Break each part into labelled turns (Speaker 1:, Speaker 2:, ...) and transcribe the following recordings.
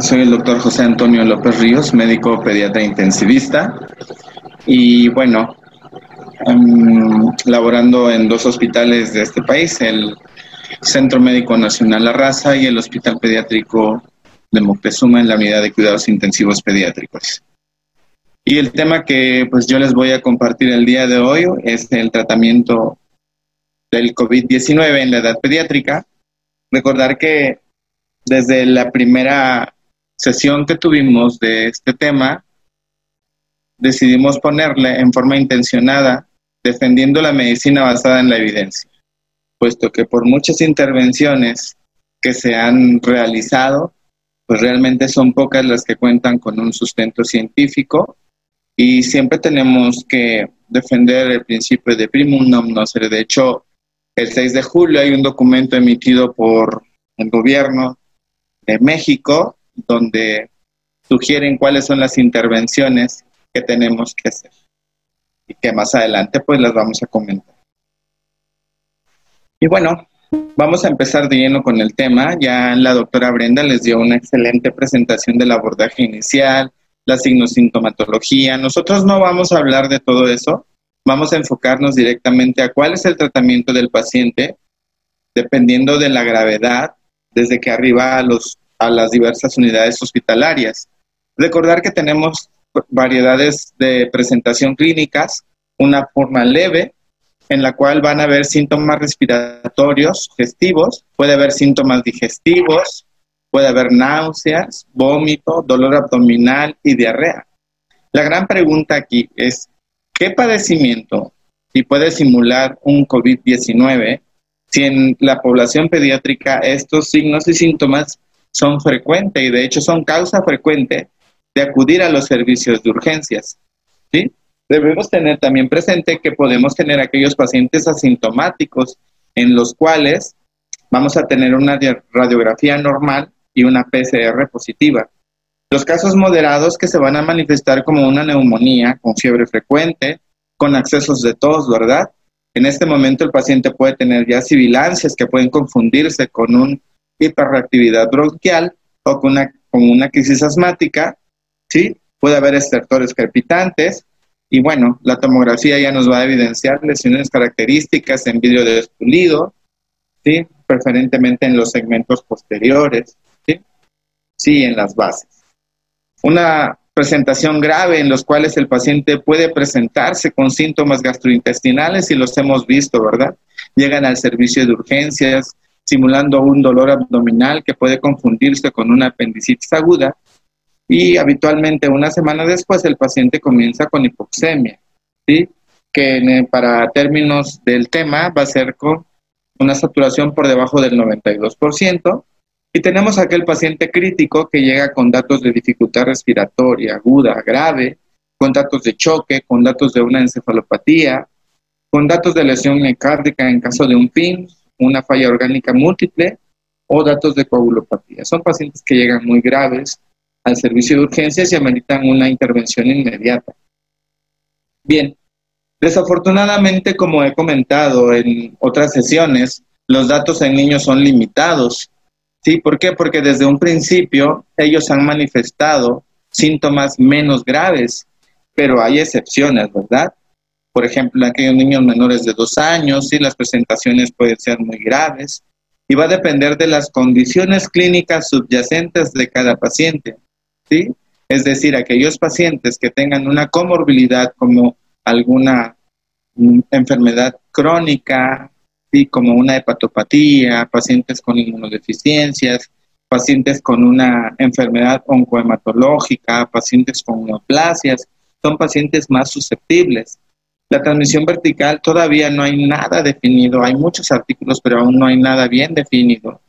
Speaker 1: soy el doctor José Antonio López Ríos, médico pediatra intensivista. Y bueno, um, laborando en dos hospitales de este país, el Centro Médico Nacional La Raza y el Hospital Pediátrico de Moctezuma en la unidad de cuidados intensivos pediátricos. Y el tema que pues yo les voy a compartir el día de hoy es el tratamiento del COVID-19 en la edad pediátrica. Recordar que desde la primera sesión que tuvimos de este tema, decidimos ponerle en forma intencionada defendiendo la medicina basada en la evidencia, puesto que por muchas intervenciones que se han realizado, pues realmente son pocas las que cuentan con un sustento científico y siempre tenemos que defender el principio de primum non nocere. De hecho, el 6 de julio hay un documento emitido por el gobierno de México, donde sugieren cuáles son las intervenciones que tenemos que hacer y que más adelante pues las vamos a comentar. Y bueno, vamos a empezar de lleno con el tema. Ya la doctora Brenda les dio una excelente presentación del abordaje inicial, la signosintomatología. Nosotros no vamos a hablar de todo eso, vamos a enfocarnos directamente a cuál es el tratamiento del paciente, dependiendo de la gravedad desde que arriba a, las diversas unidades hospitalarias. Recordar que tenemos variedades de presentación clínicas, una forma leve, en la cual van a haber síntomas respiratorios, gestivos, puede haber síntomas digestivos, puede haber náuseas, vómito, dolor abdominal y diarrea. La gran pregunta aquí es, ¿qué padecimiento, si puede simular un COVID-19, si en la población pediátrica estos signos y síntomas son frecuentes y de hecho son causa frecuente de acudir a los servicios de urgencias. ¿sí? Debemos tener también presente que podemos tener aquellos pacientes asintomáticos en los cuales vamos a tener una radiografía normal y una PCR positiva. Los casos moderados que se van a manifestar como una neumonía con fiebre frecuente, con accesos de tos, ¿verdad? En este momento el paciente puede tener ya sibilancias que pueden confundirse con una hiperreactividad bronquial o con una, con una crisis asmática, ¿sí? Puede haber estertores crepitantes y bueno, la tomografía ya nos va a evidenciar lesiones características en vidrio despulido, ¿sí? Preferentemente en los segmentos posteriores, ¿sí? Sí, en las bases. Una presentación grave en los cuales el paciente puede presentarse con síntomas gastrointestinales y los hemos visto, ¿verdad? Llegan al servicio de urgencias simulando un dolor abdominal que puede confundirse con una apendicitis aguda y habitualmente una semana después el paciente comienza con hipoxemia, ¿sí? que para términos del tema va a ser con una saturación por debajo del 92%, y tenemos aquel paciente crítico que llega con datos de dificultad respiratoria aguda, grave, con datos de choque, con datos de una encefalopatía, con datos de lesión mecárdica en caso de un PIN, una falla orgánica múltiple o datos de coagulopatía. Son pacientes que llegan muy graves al servicio de urgencias y ameritan una intervención inmediata. Bien, desafortunadamente, como he comentado en otras sesiones, los datos en niños son limitados ¿Sí? ¿Por qué? Porque desde un principio ellos han manifestado síntomas menos graves, pero hay excepciones, ¿verdad? Por ejemplo, aquellos niños menores de dos años, sí, las presentaciones pueden ser muy graves y va a depender de las condiciones clínicas subyacentes de cada paciente, ¿sí? Es decir, aquellos pacientes que tengan una comorbilidad como alguna mm, enfermedad crónica, como una hepatopatía, pacientes con inmunodeficiencias, pacientes con una enfermedad oncohematológica, pacientes con neoplasias, son pacientes más susceptibles. La transmisión vertical todavía no hay nada definido, hay muchos artículos, pero aún no hay nada bien definido.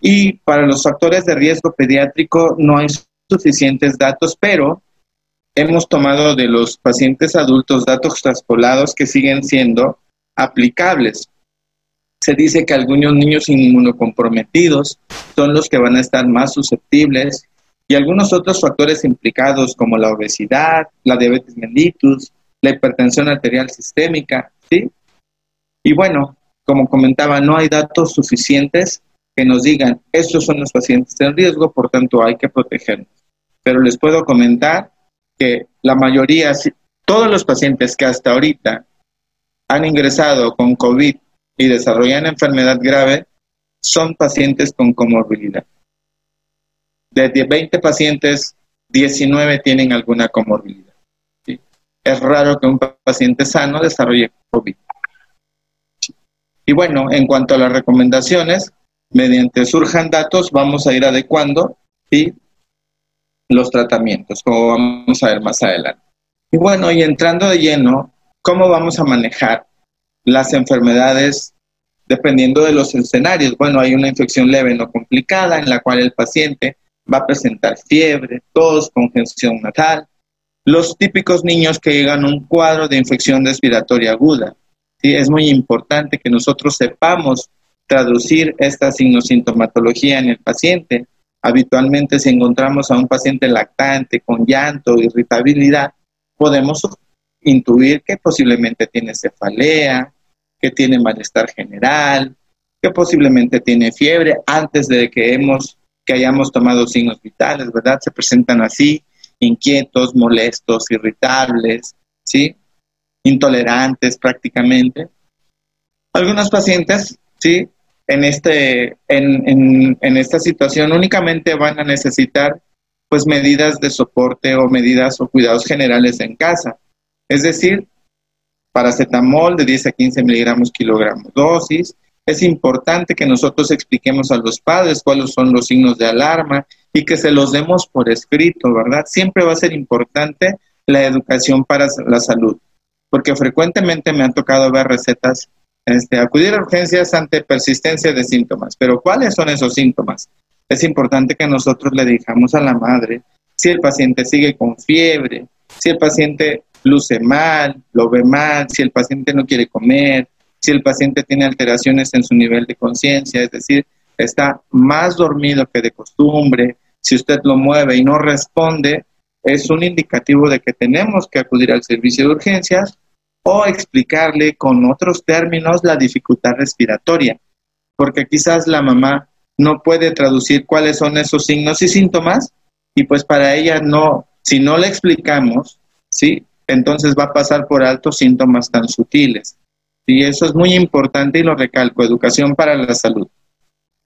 Speaker 1: Y para los factores de riesgo pediátrico no hay suficientes datos, pero hemos tomado de los pacientes adultos datos traspolados que siguen siendo aplicables. Se dice que algunos niños inmunocomprometidos son los que van a estar más susceptibles y algunos otros factores implicados como la obesidad, la diabetes mellitus, la hipertensión arterial sistémica, ¿sí? Y bueno, como comentaba, no hay datos suficientes que nos digan, estos son los pacientes en riesgo, por tanto hay que protegernos. Pero les puedo comentar que la mayoría, todos los pacientes que hasta ahorita han ingresado con COVID y desarrollan enfermedad grave, son pacientes con comorbilidad. De 20 pacientes, 19 tienen alguna comorbilidad. Es raro que un paciente sano desarrolle COVID. Y bueno, en cuanto a las recomendaciones, mediante surjan datos, vamos a ir adecuando los tratamientos, como vamos a ver más adelante. Y bueno, y entrando de lleno, ¿cómo vamos a manejar las enfermedades dependiendo de los escenarios? Bueno, hay una infección leve no complicada en la cual el paciente va a presentar fiebre, tos, congestión nasal. Los típicos niños que llegan a un cuadro de infección respiratoria aguda, es muy importante que nosotros sepamos traducir esta signosintomatología en el paciente. Habitualmente si encontramos a un paciente lactante con llanto, irritabilidad, podemos intuir que posiblemente tiene cefalea, que tiene malestar general, que posiblemente tiene fiebre antes de que hemos que hayamos tomado signos vitales, ¿verdad? Se presentan así, inquietos, molestos, irritables, ¿sí? intolerantes prácticamente. Algunos pacientes, sí, en, este, en, en, esta situación únicamente van a necesitar pues medidas de soporte o medidas o cuidados generales en casa. Es decir, paracetamol de 10 a 15 miligramos kilogramos dosis. Es importante que nosotros expliquemos a los padres cuáles son los signos de alarma y que se los demos por escrito, ¿verdad? Siempre va a ser importante la educación para la salud porque frecuentemente me han tocado ver recetas, este, acudir a urgencias ante persistencia de síntomas. Pero ¿cuáles son esos síntomas? Es importante que nosotros le digamos a la madre si el paciente sigue con fiebre, si el paciente luce mal, lo ve mal, si el paciente no quiere comer, si el paciente tiene alteraciones en su nivel de conciencia, es decir, está más dormido que de costumbre, si usted lo mueve y no responde, es un indicativo de que tenemos que acudir al servicio de urgencias o explicarle con otros términos la dificultad respiratoria, porque quizás la mamá no puede traducir cuáles son esos signos y síntomas y pues para ella no, si no le explicamos, ¿sí? Entonces va a pasar por altos síntomas tan sutiles. Y eso es muy importante y lo recalco, educación para la salud.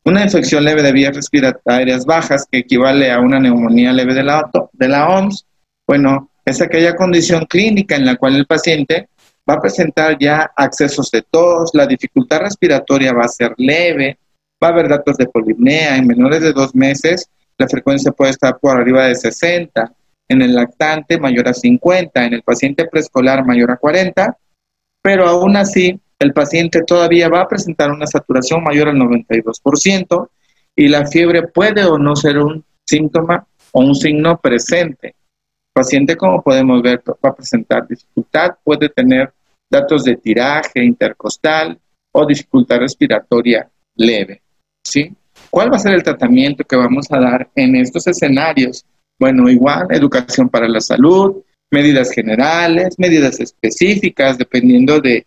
Speaker 1: Una infección leve de vías respiratorias bajas, que equivale a una neumonía leve de la, de la OMS, bueno, es aquella condición clínica en la cual el paciente va a presentar ya accesos de tos, la dificultad respiratoria va a ser leve, va a haber datos de polipnea, en menores de dos meses la frecuencia puede estar por arriba de 60, en el lactante mayor a 50, en el paciente preescolar mayor a 40, pero aún así el paciente todavía va a presentar una saturación mayor al 92% y la fiebre puede o no ser un síntoma o un signo presente. El paciente, como podemos ver, va a presentar dificultad, puede tener datos de tiraje intercostal o dificultad respiratoria leve. ¿sí? ¿Cuál va a ser el tratamiento que vamos a dar en estos escenarios? Bueno, igual, educación para la salud, medidas generales, medidas específicas, dependiendo de,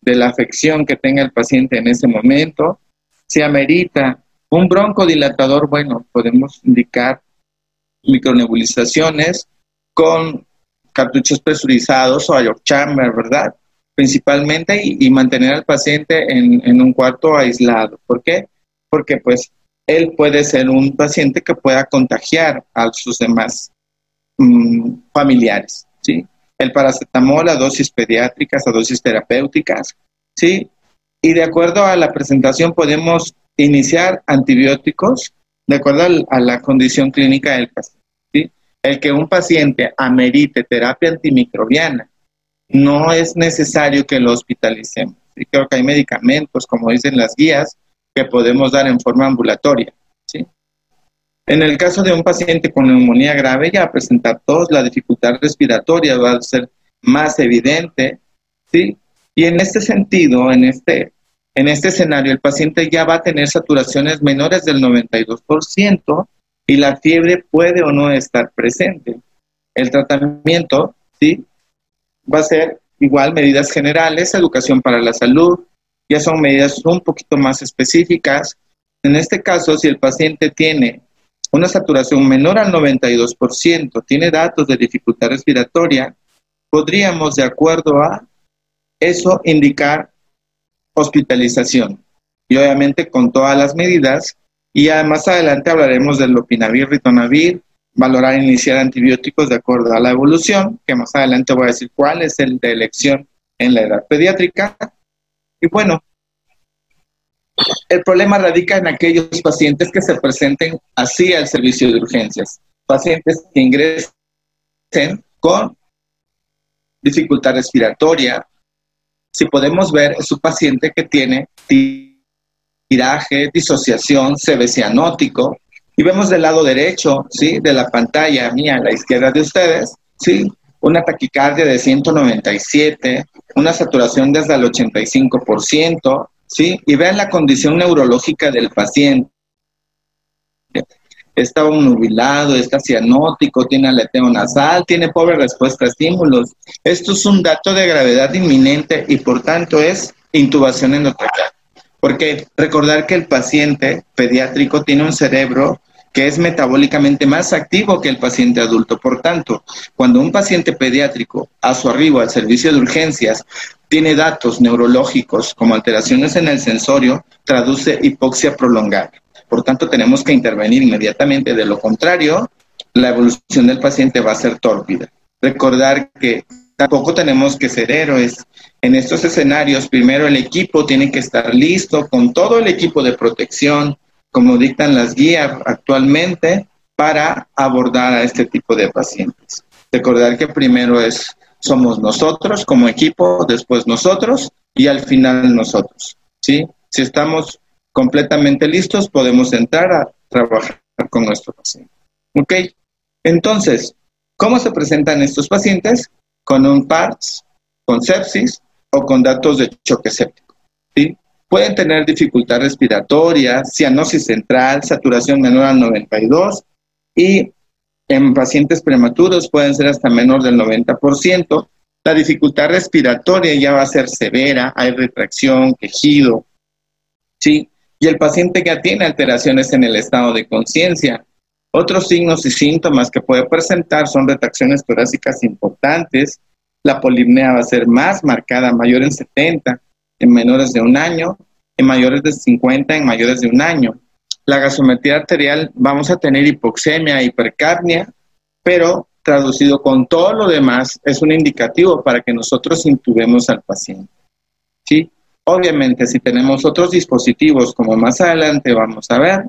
Speaker 1: de la afección que tenga el paciente en ese momento. Si amerita un broncodilatador, bueno, podemos indicar micronebulizaciones con cartuchos presurizados o york chamber, ¿verdad? Principalmente y, mantener al paciente en, un cuarto aislado. ¿Por qué? Porque pues él puede ser un paciente que pueda contagiar a sus demás mm, familiares, ¿sí? el paracetamol a dosis pediátricas, a dosis terapéuticas, ¿sí? Y de acuerdo a la presentación podemos iniciar antibióticos de acuerdo a la condición clínica del paciente, ¿sí? El que un paciente amerite terapia antimicrobiana, no es necesario que lo hospitalicemos. Y creo que hay medicamentos, como dicen las guías, que podemos dar en forma ambulatoria, ¿sí? En el caso de un paciente con neumonía grave, ya presentar tos, la dificultad respiratoria va a ser más evidente, ¿sí? Y en este sentido, en este, en este escenario, el paciente ya va a tener saturaciones menores del 92% y la fiebre puede o no estar presente. El tratamiento, ¿sí? Va a ser igual medidas generales, educación para la salud, ya son medidas un poquito más específicas. En este caso, si el paciente tiene una saturación menor al 92%, tiene datos de dificultad respiratoria, podríamos, de acuerdo a eso, indicar hospitalización. Y obviamente con todas las medidas. Y más adelante hablaremos del lopinavir, ritonavir, valorar iniciar antibióticos de acuerdo a la evolución, que más adelante voy a decir cuál es el de elección en la edad pediátrica. Y bueno, el problema radica en aquellos pacientes que se presenten así al servicio de urgencias, pacientes que ingresen con dificultad respiratoria. Si podemos ver, es un paciente que tiene tiraje, disociación, cianótico, y vemos del lado derecho, ¿sí? De la pantalla mía, a la izquierda de ustedes, ¿sí? Una taquicardia de 197, una saturación desde el 85%, ¿sí? Y vean la condición neurológica del paciente. Está nubilado, está cianótico, tiene aleteo nasal, tiene pobre respuesta a estímulos. Esto es un dato de gravedad inminente y por tanto es intubación endotraqueal. Porque recordar que el paciente pediátrico tiene un cerebro que es metabólicamente más activo que el paciente adulto. Por tanto, cuando un paciente pediátrico a su arribo al servicio de urgencias tiene datos neurológicos como alteraciones en el sensorio, traduce hipoxia prolongada. Por tanto, tenemos que intervenir inmediatamente. De lo contrario, la evolución del paciente va a ser tórpida. Recordar que tampoco tenemos que ser héroes. En estos escenarios, primero el equipo tiene que estar listo con todo el equipo de protección, como dictan las guías actualmente, para abordar a este tipo de pacientes. Recordar que primero es somos nosotros como equipo, después nosotros y al final nosotros. ¿sí? Si estamos completamente listos, podemos entrar a trabajar con nuestro paciente. ¿Ok? Entonces, ¿cómo se presentan estos pacientes? Con un PARS, con sepsis o con datos de choque séptico. Pueden tener dificultad respiratoria, cianosis central, saturación menor al 92 y en pacientes prematuros pueden ser hasta menor del 90%. La dificultad respiratoria ya va a ser severa, hay retracción, quejido, ¿sí? Y el paciente ya tiene alteraciones en el estado de conciencia. Otros signos y síntomas que puede presentar son retracciones torácicas importantes, la polipnea va a ser más marcada, mayor en 70, en menores de un año, en mayores de 50, en mayores de un año. La gasometría arterial vamos a tener hipoxemia, hipercarnia, pero traducido con todo lo demás es un indicativo para que nosotros intubemos al paciente. ¿Sí? Obviamente, si tenemos otros dispositivos, como más adelante vamos a ver,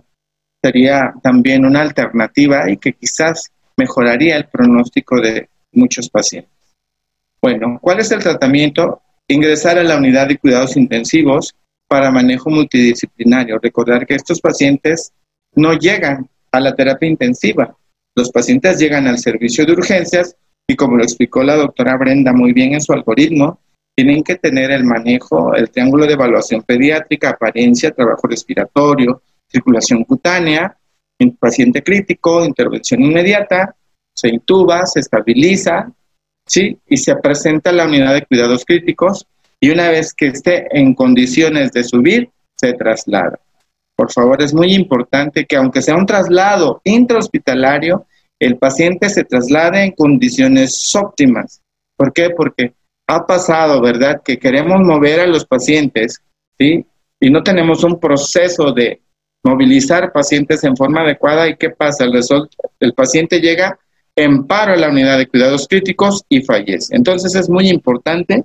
Speaker 1: sería también una alternativa y que quizás mejoraría el pronóstico de muchos pacientes. Bueno, ¿cuál es el tratamiento? Ingresar a la unidad de cuidados intensivos para manejo multidisciplinario. Recordar que estos pacientes no llegan a la terapia intensiva. Los pacientes llegan al servicio de urgencias y como lo explicó la doctora Brenda muy bien en su algoritmo, tienen que tener el manejo, el triángulo de evaluación pediátrica, apariencia, trabajo respiratorio, circulación cutánea, paciente crítico, intervención inmediata, se intuba, se estabiliza, ¿sí? Y se presenta a la unidad de cuidados críticos y una vez que esté en condiciones de subir, se traslada. Por favor, es muy importante que aunque sea un traslado intrahospitalario, el paciente se traslade en condiciones óptimas. ¿Por qué? Porque ha pasado, ¿verdad?, que queremos mover a los pacientes, ¿sí? Y no tenemos un proceso de movilizar pacientes en forma adecuada. ¿Y qué pasa? El, el paciente llega en paro a la unidad de cuidados críticos y fallece. Entonces es muy importante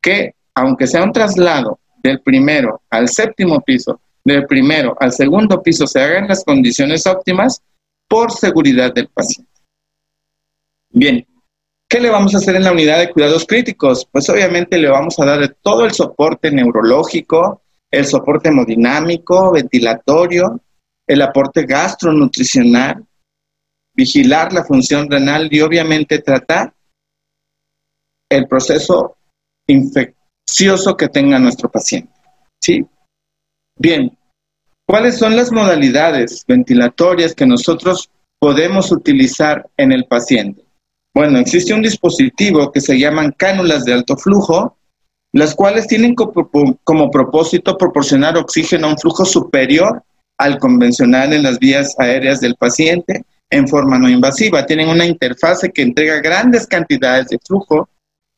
Speaker 1: que, aunque sea un traslado del primero al séptimo piso, del primero al segundo piso, se hagan las condiciones óptimas por seguridad del paciente. Bien, ¿qué le vamos a hacer en la unidad de cuidados críticos? Pues obviamente le vamos a dar todo el soporte neurológico, el soporte hemodinámico, ventilatorio, el aporte gastronutricional, vigilar la función renal y obviamente tratar el proceso infeccioso que tenga nuestro paciente. ¿Sí? Bien, ¿cuáles son las modalidades ventilatorias que nosotros podemos utilizar en el paciente? Bueno, existe un dispositivo que se llaman cánulas de alto flujo, las cuales tienen como, propósito proporcionar oxígeno a un flujo superior al convencional en las vías aéreas del paciente en forma no invasiva. Tienen una interfase que entrega grandes cantidades de flujo,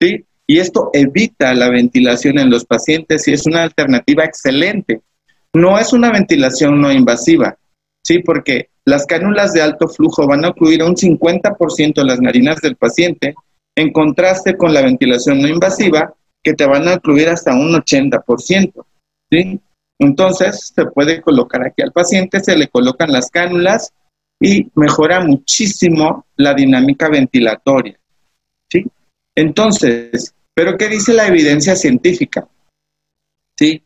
Speaker 1: ¿sí? Y esto evita la ventilación en los pacientes y es una alternativa excelente. No es una ventilación no invasiva, ¿sí? Porque las cánulas de alto flujo van a ocluir un 50% de las narinas del paciente, en contraste con la ventilación no invasiva, que te van a ocluir hasta un 80%, ¿sí? Entonces, se puede colocar aquí al paciente, se le colocan las cánulas y mejora muchísimo la dinámica ventilatoria, ¿sí? Entonces, ¿pero qué dice la evidencia científica? ¿Sí?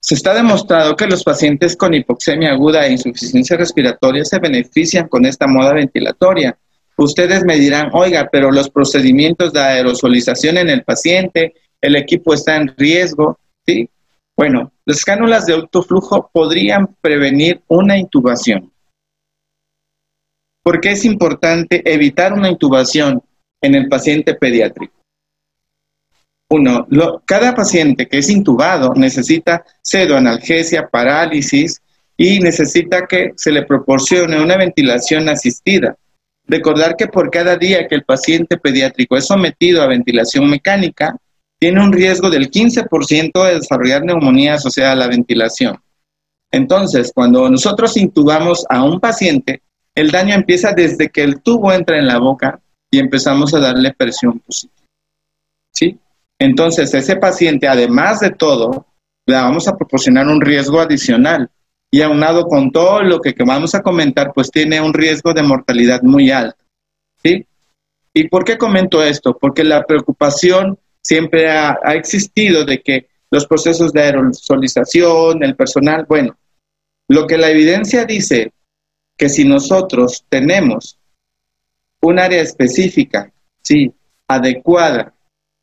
Speaker 1: Se está demostrado que los pacientes con hipoxemia aguda e insuficiencia respiratoria se benefician con esta moda ventilatoria. Ustedes me dirán, oiga, pero los procedimientos de aerosolización en el paciente, el equipo está en riesgo, ¿sí? Bueno, las cánulas de alto flujo podrían prevenir una intubación. ¿Por qué es importante evitar una intubación en el paciente pediátrico? Uno, cada paciente que es intubado necesita pseudoanalgesia, parálisis y necesita que se le proporcione una ventilación asistida. Recordar que por cada día que el paciente pediátrico es sometido a ventilación mecánica, tiene un riesgo del 15% de desarrollar neumonía asociada a la ventilación. Entonces, cuando nosotros intubamos a un paciente, el daño empieza desde que el tubo entra en la boca y empezamos a darle presión positiva. ¿Sí? Entonces, ese paciente, además de todo, le vamos a proporcionar un riesgo adicional. Y aunado con todo lo que, vamos a comentar, pues tiene un riesgo de mortalidad muy alto. ¿Sí? ¿Y por qué comento esto? Porque la preocupación siempre ha, ha existido de que los procesos de aerosolización, el personal, bueno, lo que la evidencia dice que si nosotros tenemos un área específica, sí, adecuada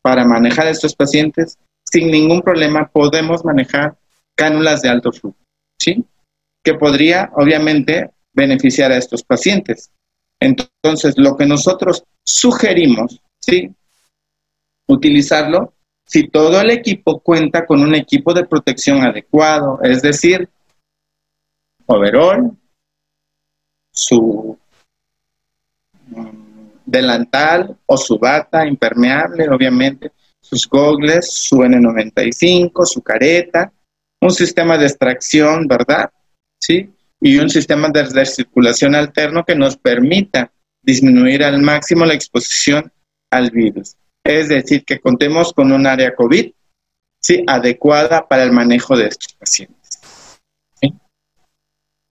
Speaker 1: para manejar a estos pacientes, sin ningún problema podemos manejar cánulas de alto flujo, ¿sí? Que podría, obviamente, beneficiar a estos pacientes. Entonces, lo que nosotros sugerimos, ¿sí? Utilizarlo si todo el equipo cuenta con un equipo de protección adecuado, es decir, overall, su delantal o su bata impermeable, obviamente, sus gogles, su N95, su careta, un sistema de extracción, ¿verdad? ¿Sí? Y un sistema de recirculación alterno que nos permita disminuir al máximo la exposición al virus. Es decir, que contemos con un área COVID, ¿sí? Adecuada para el manejo de estos pacientes.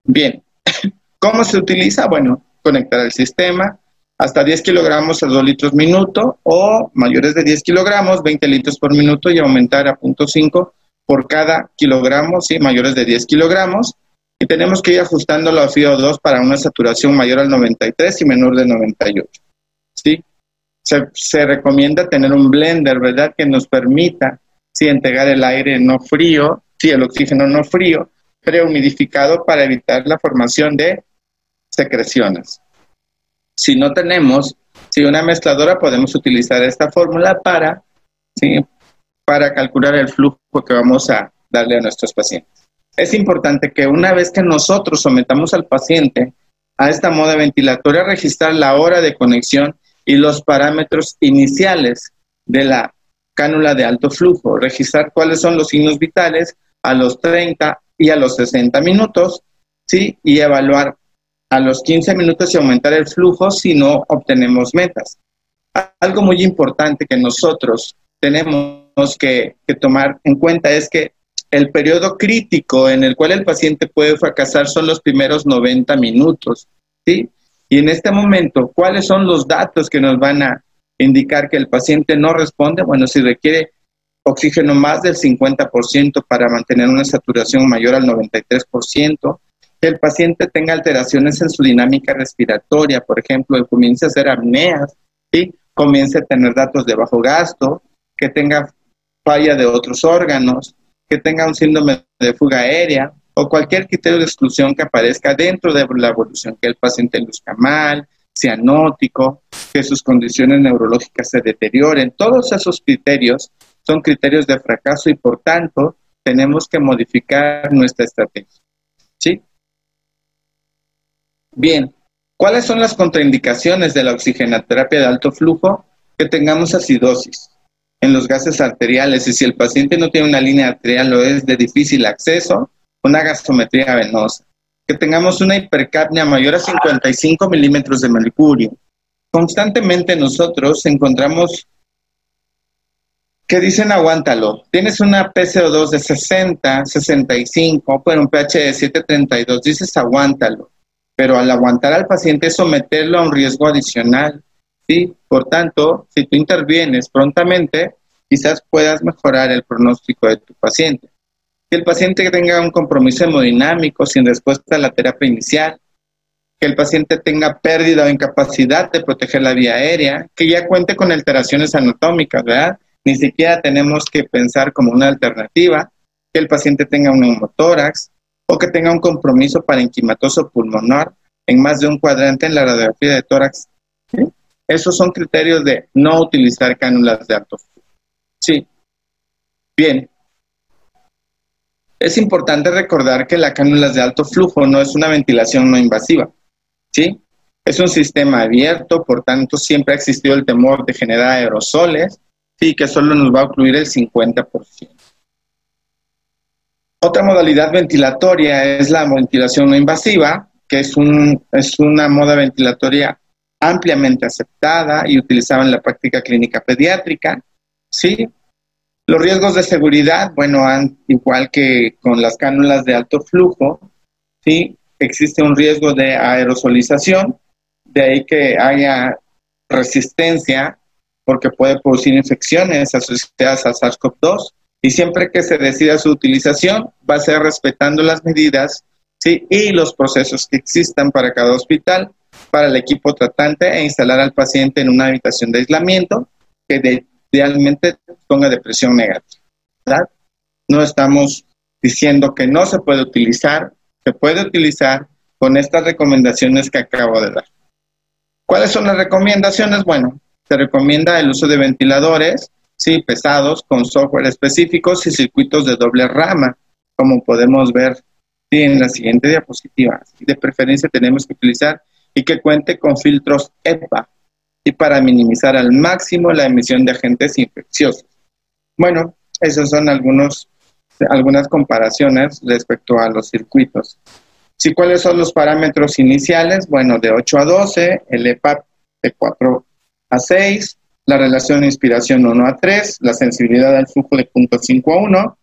Speaker 1: Bien, ¿cómo se utiliza? Bueno, conectar el sistema, hasta 10 kilogramos a 2 litros minuto o mayores de 10 kilogramos, 20 litros por minuto y aumentar a 0.5 por cada kilogramo, ¿sí? mayores de 10 kilogramos. Y tenemos que ir ajustando la FIO2 para una saturación mayor al 93 y menor de 98. ¿sí? Se, se recomienda tener un blender, ¿verdad?, que nos permita ¿sí? entregar el aire no frío, sí, el oxígeno no frío, prehumidificado para evitar la formación de secreciones. Si no tenemos si una mezcladora, podemos utilizar esta fórmula para, para calcular el flujo que vamos a darle a nuestros pacientes. Es importante que una vez que nosotros sometamos al paciente a esta moda ventilatoria, registrar la hora de conexión y los parámetros iniciales de la cánula de alto flujo, registrar cuáles son los signos vitales a los 30 y a los 60 minutos, ¿sí? Y evaluar a los 15 minutos y aumentar el flujo si no obtenemos metas. Algo muy importante que nosotros tenemos que, tomar en cuenta es que el periodo crítico en el cual el paciente puede fracasar son los primeros 90 minutos, ¿sí? Y en este momento, ¿cuáles son los datos que nos van a indicar que el paciente no responde? Bueno, si requiere oxígeno más del 50% para mantener una saturación mayor al 93%, que el paciente tenga alteraciones en su dinámica respiratoria, por ejemplo, comience a hacer apneas, comience a tener datos de bajo gasto, que tenga falla de otros órganos, que tenga un síndrome de fuga aérea o cualquier criterio de exclusión que aparezca dentro de la evolución, que el paciente luzca mal, sea que sus condiciones neurológicas se deterioren. Todos esos criterios son criterios de fracaso y por tanto tenemos que modificar nuestra estrategia. ¿Sí? Bien, ¿cuáles son las contraindicaciones de la oxigenoterapia de alto flujo? Que tengamos acidosis en los gases arteriales y si el paciente no tiene una línea arterial o es de difícil acceso, una gasometría venosa. Que tengamos una hipercapnia mayor a 55 milímetros de mercurio. Constantemente nosotros encontramos que dicen aguántalo. Tienes una PCO2 de 60, 65, pero un pH de 732, dices aguántalo. Pero al aguantar al paciente someterlo a un riesgo adicional. ¿sí? Por tanto, si tú intervienes prontamente, quizás puedas mejorar el pronóstico de tu paciente. Que el paciente tenga un compromiso hemodinámico sin respuesta a la terapia inicial, que el paciente tenga pérdida o incapacidad de proteger la vía aérea, que ya cuente con alteraciones anatómicas, ¿verdad? Ni siquiera tenemos que pensar como una alternativa, que el paciente tenga un neumotórax o que tenga un compromiso parenquimatoso pulmonar en más de un cuadrante en la radiografía de tórax. Esos son criterios de no utilizar cánulas de alto flujo. Sí. Bien. Es importante recordar que la cánulas de alto flujo no es una ventilación no invasiva. ¿Sí? Es un sistema abierto, por tanto siempre ha existido el temor de generar aerosoles, sí, que solo nos va a ocluir el 50%. Otra modalidad ventilatoria es la ventilación no invasiva, que es, un, es una moda ventilatoria ampliamente aceptada y utilizada en la práctica clínica pediátrica. ¿sí? Los riesgos de seguridad, bueno, igual que con las cánulas de alto flujo, ¿sí? existe un riesgo de aerosolización, de ahí que haya resistencia porque puede producir infecciones asociadas a SARS-CoV-2 y siempre que se decida su utilización va a ser respetando las medidas ¿sí? y los procesos que existan para cada hospital, para el equipo tratante e instalar al paciente en una habitación de aislamiento que de, idealmente ponga depresión negativa. ¿verdad? No estamos diciendo que no se puede utilizar, se puede utilizar con estas recomendaciones que acabo de dar. ¿Cuáles son las recomendaciones? Bueno, se recomienda el uso de ventiladores, sí, pesados, con software específicos y circuitos de doble rama, como podemos ver en la siguiente diapositiva. De preferencia tenemos que utilizar y que cuente con filtros EPA y para minimizar al máximo la emisión de agentes infecciosos. Bueno, esas son algunos, algunas comparaciones respecto a los circuitos. ¿Sí, ¿Cuáles son los parámetros iniciales? Bueno, de 8 a 12, el EPA de 4 a 6, la relación de inspiración 1 a 3, la sensibilidad al flujo de 0.5 a 1.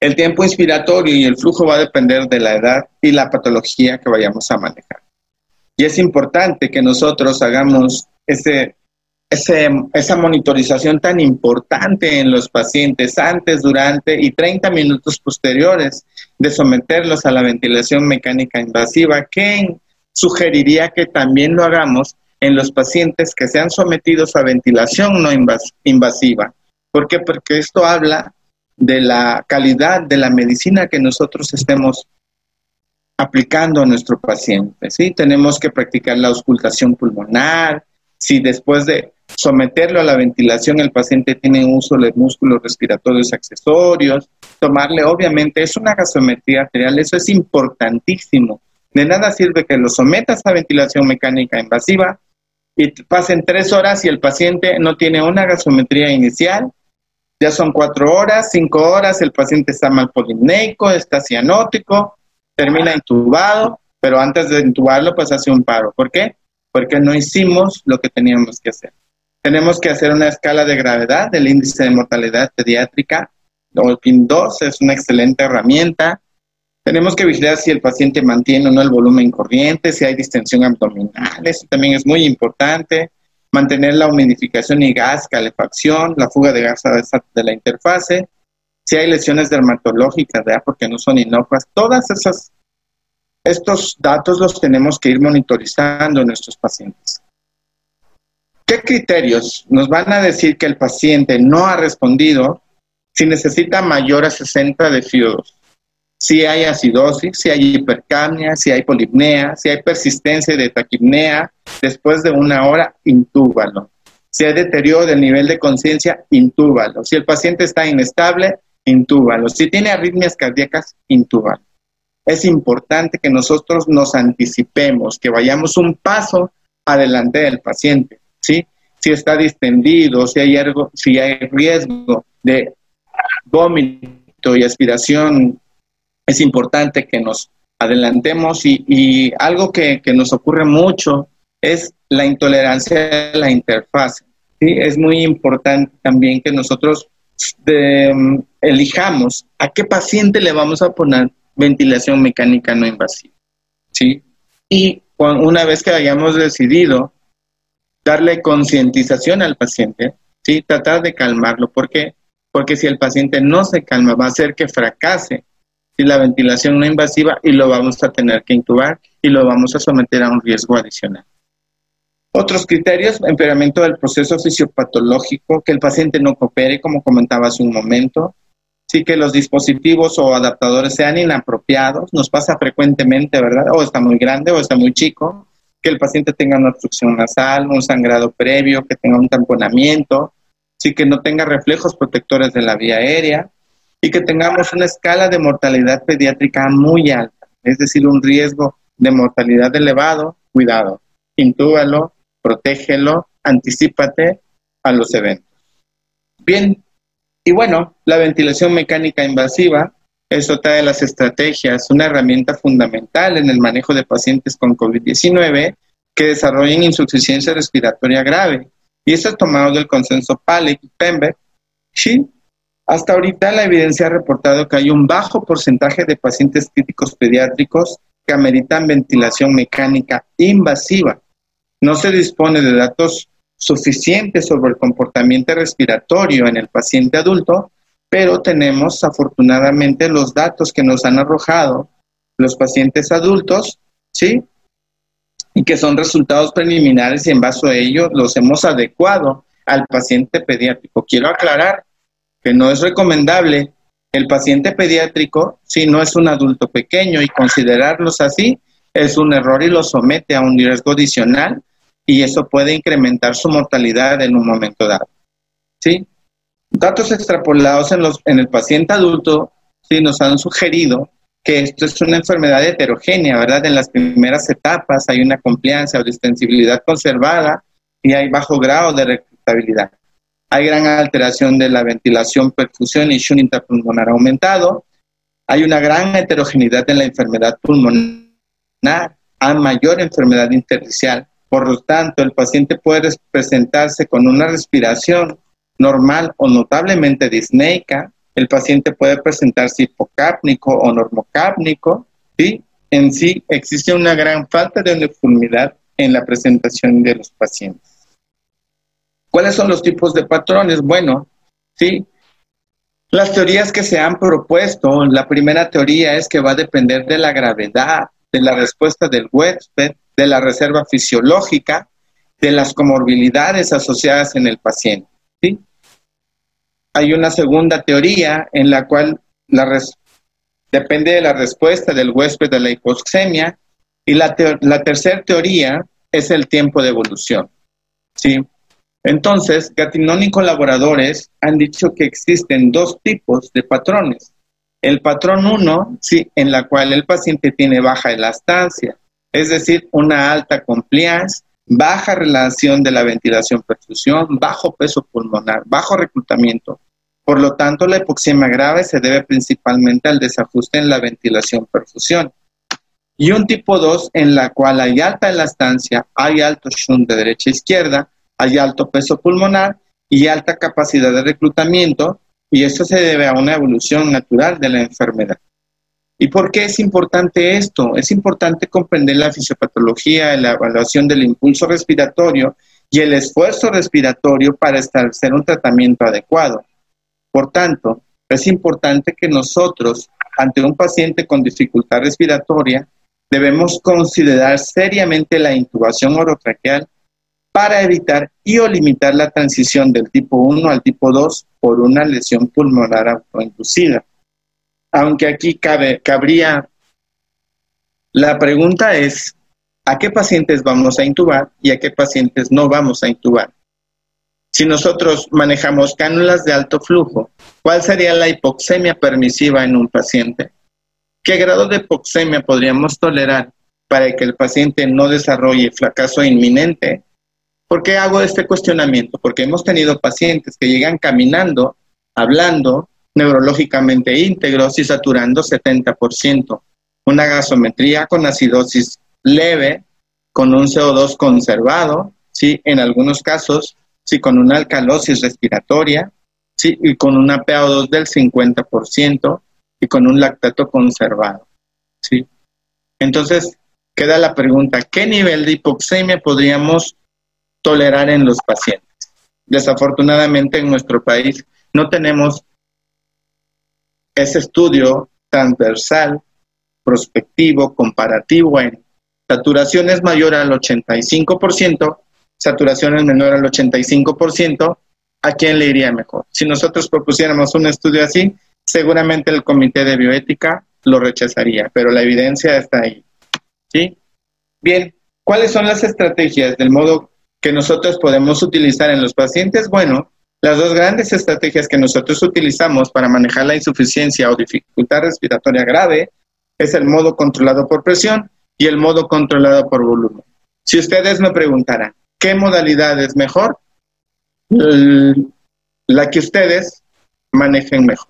Speaker 1: El tiempo inspiratorio y el flujo va a depender de la edad y la patología que vayamos a manejar. Y es importante que nosotros hagamos ese, esa monitorización tan importante en los pacientes antes, durante y 30 minutos posteriores de someterlos a la ventilación mecánica invasiva, que sugeriría que también lo hagamos en los pacientes que sean sometidos a ventilación no invasiva. ¿Por qué? Porque esto habla de la calidad de la medicina que nosotros estemos aplicando a nuestro paciente. ¿sí? Tenemos que practicar la auscultación pulmonar. Si después de someterlo a la ventilación el paciente tiene uso de músculos respiratorios accesorios, tomarle, obviamente, es una gasometría arterial, eso es importantísimo. De nada sirve que lo sometas a ventilación mecánica invasiva y pasen tres horas y el paciente no tiene una gasometría inicial, ya son cuatro horas, cinco horas, el paciente está mal polineico, está cianótico, termina intubado, pero antes de intubarlo, pues hace un paro. ¿Por qué? Porque no hicimos lo que teníamos que hacer. Tenemos que hacer una escala de gravedad del índice de mortalidad pediátrica. El PIN 2 es una excelente herramienta. Tenemos que vigilar si el paciente mantiene o no el volumen corriente, si hay distensión abdominal, eso también es muy importante. Mantener la humidificación y gas, calefacción, la fuga de gas de la interfase, si hay lesiones dermatológicas, ¿verdad? porque no son inocuas, todas esas estos datos los tenemos que ir monitorizando en nuestros pacientes. ¿Qué criterios nos van a decir que el paciente no ha respondido si necesita mayor a 60 de FIO2? Si hay acidosis, si hay hipercamia, si hay polipnea, si hay persistencia de taquipnea, después de una hora, intúbalo. Si hay deterioro del nivel de conciencia, intúbalo. Si el paciente está inestable, intúbalo. Si tiene arritmias cardíacas, intúbalo. Es importante que nosotros nos anticipemos, que vayamos un paso adelante del paciente. ¿sí? Si está distendido, si hay, algo, si hay riesgo de vómito y aspiración, es importante que nos adelantemos y, algo que, nos ocurre mucho es la intolerancia a la interfaz. ¿sí? Es muy importante también que nosotros mm, elijamos a qué paciente le vamos a poner ventilación mecánica no invasiva. ¿sí? Y una vez que hayamos decidido darle concientización al paciente, ¿sí? tratar de calmarlo. ¿Por qué? Porque si el paciente no se calma, va a hacer que fracase ¿sí? la ventilación no invasiva y lo vamos a tener que intubar y lo vamos a someter a un riesgo adicional. Otros criterios, empeoramiento del proceso fisiopatológico, que el paciente no coopere, como comentaba hace un momento, sí que los dispositivos o adaptadores sean inapropiados, nos pasa frecuentemente, ¿verdad? O está muy grande o está muy chico, que el paciente tenga una obstrucción nasal, un sangrado previo, que tenga un tamponamiento, sí que no tenga reflejos protectores de la vía aérea y que tengamos una escala de mortalidad pediátrica muy alta, es decir, un riesgo de mortalidad elevado, cuidado, intúbalo, protégelo, anticipate a los eventos. Bien, y bueno, la ventilación mecánica invasiva es otra de las estrategias, una herramienta fundamental en el manejo de pacientes con COVID-19 que desarrollen insuficiencia respiratoria grave. Y esto es tomado del consenso PALEC y PEMBER. Sí, hasta ahorita la evidencia ha reportado que hay un bajo porcentaje de pacientes críticos pediátricos que ameritan ventilación mecánica invasiva. No se dispone de datos suficientes sobre el comportamiento respiratorio en el paciente adulto pero tenemos afortunadamente los datos que nos han arrojado los pacientes adultos, ¿sí? Y que son resultados preliminares y en base a ellos los hemos adecuado al paciente pediátrico. Quiero aclarar no es recomendable el paciente pediátrico si no es un adulto pequeño y considerarlos así es un error y lo somete a un riesgo adicional y eso puede incrementar su mortalidad en un momento dado. ¿Sí? Datos extrapolados en, los, en el paciente adulto sí nos han sugerido que esto es una enfermedad heterogénea, ¿verdad? En las primeras etapas hay una complianza o distensibilidad conservada y hay bajo grado de reclutabilidad. Hay gran alteración de la ventilación, perfusión y shunt interpulmonar aumentado. Hay una gran heterogeneidad en la enfermedad pulmonar, hay mayor enfermedad intersticial. Por lo tanto, el paciente puede presentarse con una respiración normal o notablemente disneica, el paciente puede presentarse hipocápnico o normocápnico, ¿sí? En sí existe una gran falta de uniformidad en la presentación de los pacientes. ¿Cuáles son los tipos de patrones? Bueno, sí, las teorías que se han propuesto, la primera teoría es que va a depender de la gravedad, de la respuesta del huésped, de la reserva fisiológica, de las comorbilidades asociadas en el paciente. ¿sí? hay una segunda teoría en la cual depende de la respuesta del huésped de la hipoxemia y la, la tercera teoría es el tiempo de evolución. ¿sí? Entonces, Gatinón y colaboradores han dicho que existen dos tipos de patrones. El patrón 1, sí, en la cual el paciente tiene baja elastancia, es decir, una alta compliance, baja relación de la ventilación-perfusión, bajo peso pulmonar, bajo reclutamiento, por lo tanto, la hipoxemia grave se debe principalmente al desajuste en la ventilación-perfusión. Y un tipo 2 en la cual hay alta elastancia, hay alto shunt de derecha a izquierda, hay alto peso pulmonar y alta capacidad de reclutamiento, y eso se debe a una evolución natural de la enfermedad. ¿Y por qué es importante esto? Es importante comprender la fisiopatología, la evaluación del impulso respiratorio y el esfuerzo respiratorio para establecer un tratamiento adecuado. Por tanto, es importante que nosotros, ante un paciente con dificultad respiratoria, debemos considerar seriamente la intubación orotraqueal para evitar y o limitar la transición del tipo 1 al tipo 2 por una lesión pulmonar autoinducida. Aunque aquí cabría, la pregunta es, ¿a qué pacientes vamos a intubar y a qué pacientes no vamos a intubar? Si nosotros manejamos cánulas de alto flujo, ¿cuál sería la hipoxemia permisiva en un paciente? ¿Qué grado de hipoxemia podríamos tolerar para que el paciente no desarrolle fracaso inminente? ¿Por qué hago este cuestionamiento? Porque hemos tenido pacientes que llegan caminando, hablando, neurológicamente íntegros y saturando 70%. Una gasometría con acidosis leve, con un CO2 conservado, ¿sí? en algunos casos, sí, con una alcalosis respiratoria, ¿sí? y con una PA2 del 50%, y con un lactato conservado. ¿sí? Entonces, queda la pregunta, ¿qué nivel de hipoxemia podríamos tolerar en los pacientes? Desafortunadamente en nuestro país no tenemos ese estudio transversal, prospectivo, comparativo en saturación es mayor al 85%, saturación es menor al 85%, ¿a quién le iría mejor? Si nosotros propusiéramos un estudio así, seguramente el comité de bioética lo rechazaría, pero la evidencia está ahí. ¿Sí? Bien, ¿cuáles son las estrategias del modo que nosotros podemos utilizar en los pacientes? Bueno, las dos grandes estrategias que nosotros utilizamos para manejar la insuficiencia o dificultad respiratoria grave es el modo controlado por presión y el modo controlado por volumen. Si ustedes me preguntaran, ¿qué modalidad es mejor? La que ustedes manejen mejor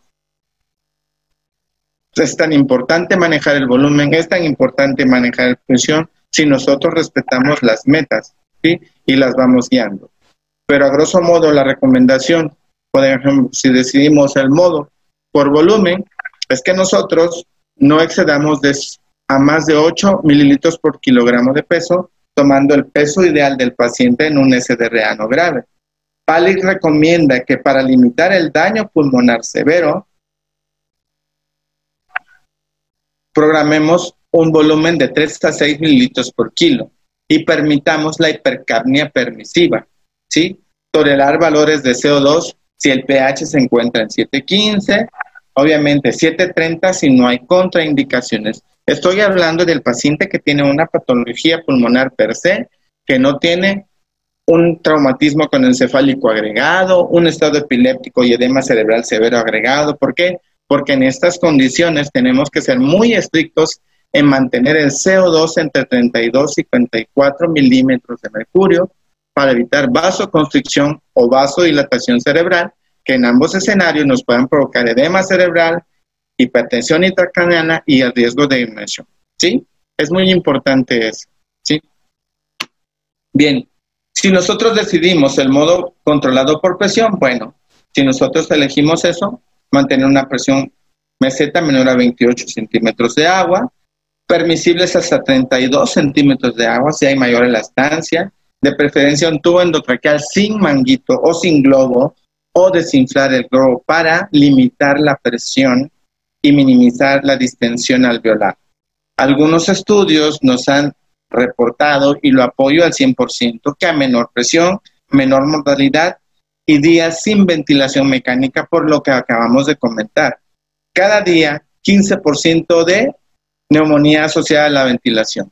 Speaker 1: es tan importante manejar el volumen, es tan importante manejar la presión si nosotros respetamos las metas y las vamos guiando. Pero a grosso modo la recomendación, por ejemplo, si decidimos el modo por volumen, es que nosotros no excedamos de, a más de 8 mililitros por kilogramo de peso, tomando el peso ideal del paciente en un SDRA no grave. PALIC recomienda que para limitar el daño pulmonar severo, programemos un volumen de 3 a 6 mililitros por kilo y permitamos la hipercapnia permisiva, ¿sí? Tolerar valores de CO2 si el pH se encuentra en 7.15, obviamente 7.30 si no hay contraindicaciones. Estoy hablando del paciente que tiene una patología pulmonar per se, que no tiene un traumatismo encefálico agregado, un estado epiléptico y edema cerebral severo agregado. ¿Por qué? porque en estas condiciones tenemos que ser muy estrictos en mantener el CO2 entre 32 y 54 milímetros de mercurio para evitar vasoconstricción o vasodilatación cerebral, que en ambos escenarios nos puedan provocar edema cerebral, hipertensión intracraniana y el riesgo de inmersión. ¿Sí? Es muy importante eso. ¿Sí? Bien, si nosotros decidimos el modo controlado por presión, bueno, si nosotros elegimos eso, mantener una presión meseta menor a 28 centímetros de agua, permisibles hasta 32 centímetros de agua si hay mayor elastancia, de preferencia un tubo endotraqueal sin manguito o sin globo o desinflar el globo para limitar la presión y minimizar la distensión alveolar. Algunos estudios nos han reportado, y lo apoyo al 100%, que a menor presión, menor modalidad y días sin ventilación mecánica, por lo que acabamos de comentar. Cada día, 15% de neumonía asociada a la ventilación.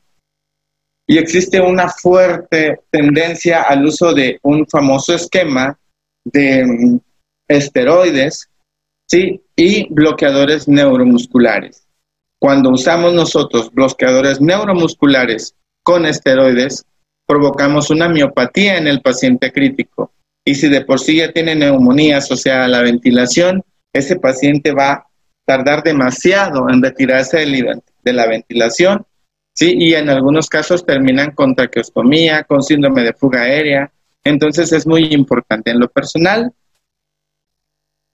Speaker 1: Y existe una fuerte tendencia al uso de un famoso esquema de mm, esteroides ¿sí? y bloqueadores neuromusculares. Cuando usamos nosotros bloqueadores neuromusculares con esteroides, provocamos una miopatía en el paciente crítico y si de por sí ya tiene neumonía asociada a la ventilación, ese paciente va a tardar demasiado en retirarse de la ventilación, ¿sí? Y en algunos casos terminan con traqueostomía, con síndrome de fuga aérea. Entonces es muy importante. En lo personal,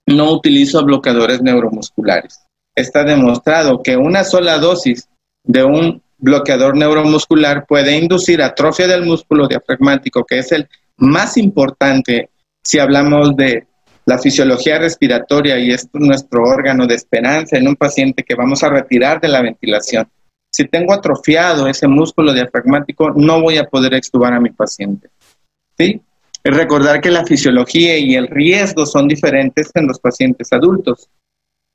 Speaker 1: no utilizo bloqueadores neuromusculares. Está demostrado que una sola dosis de un bloqueador neuromuscular puede inducir atrofia del músculo diafragmático, que es el más importante si hablamos de la fisiología respiratoria y es nuestro órgano de esperanza en un paciente que vamos a retirar de la ventilación. Si tengo atrofiado ese músculo diafragmático, no voy a poder extubar a mi paciente. ¿Sí? Recordar que la fisiología y el riesgo son diferentes en los pacientes adultos.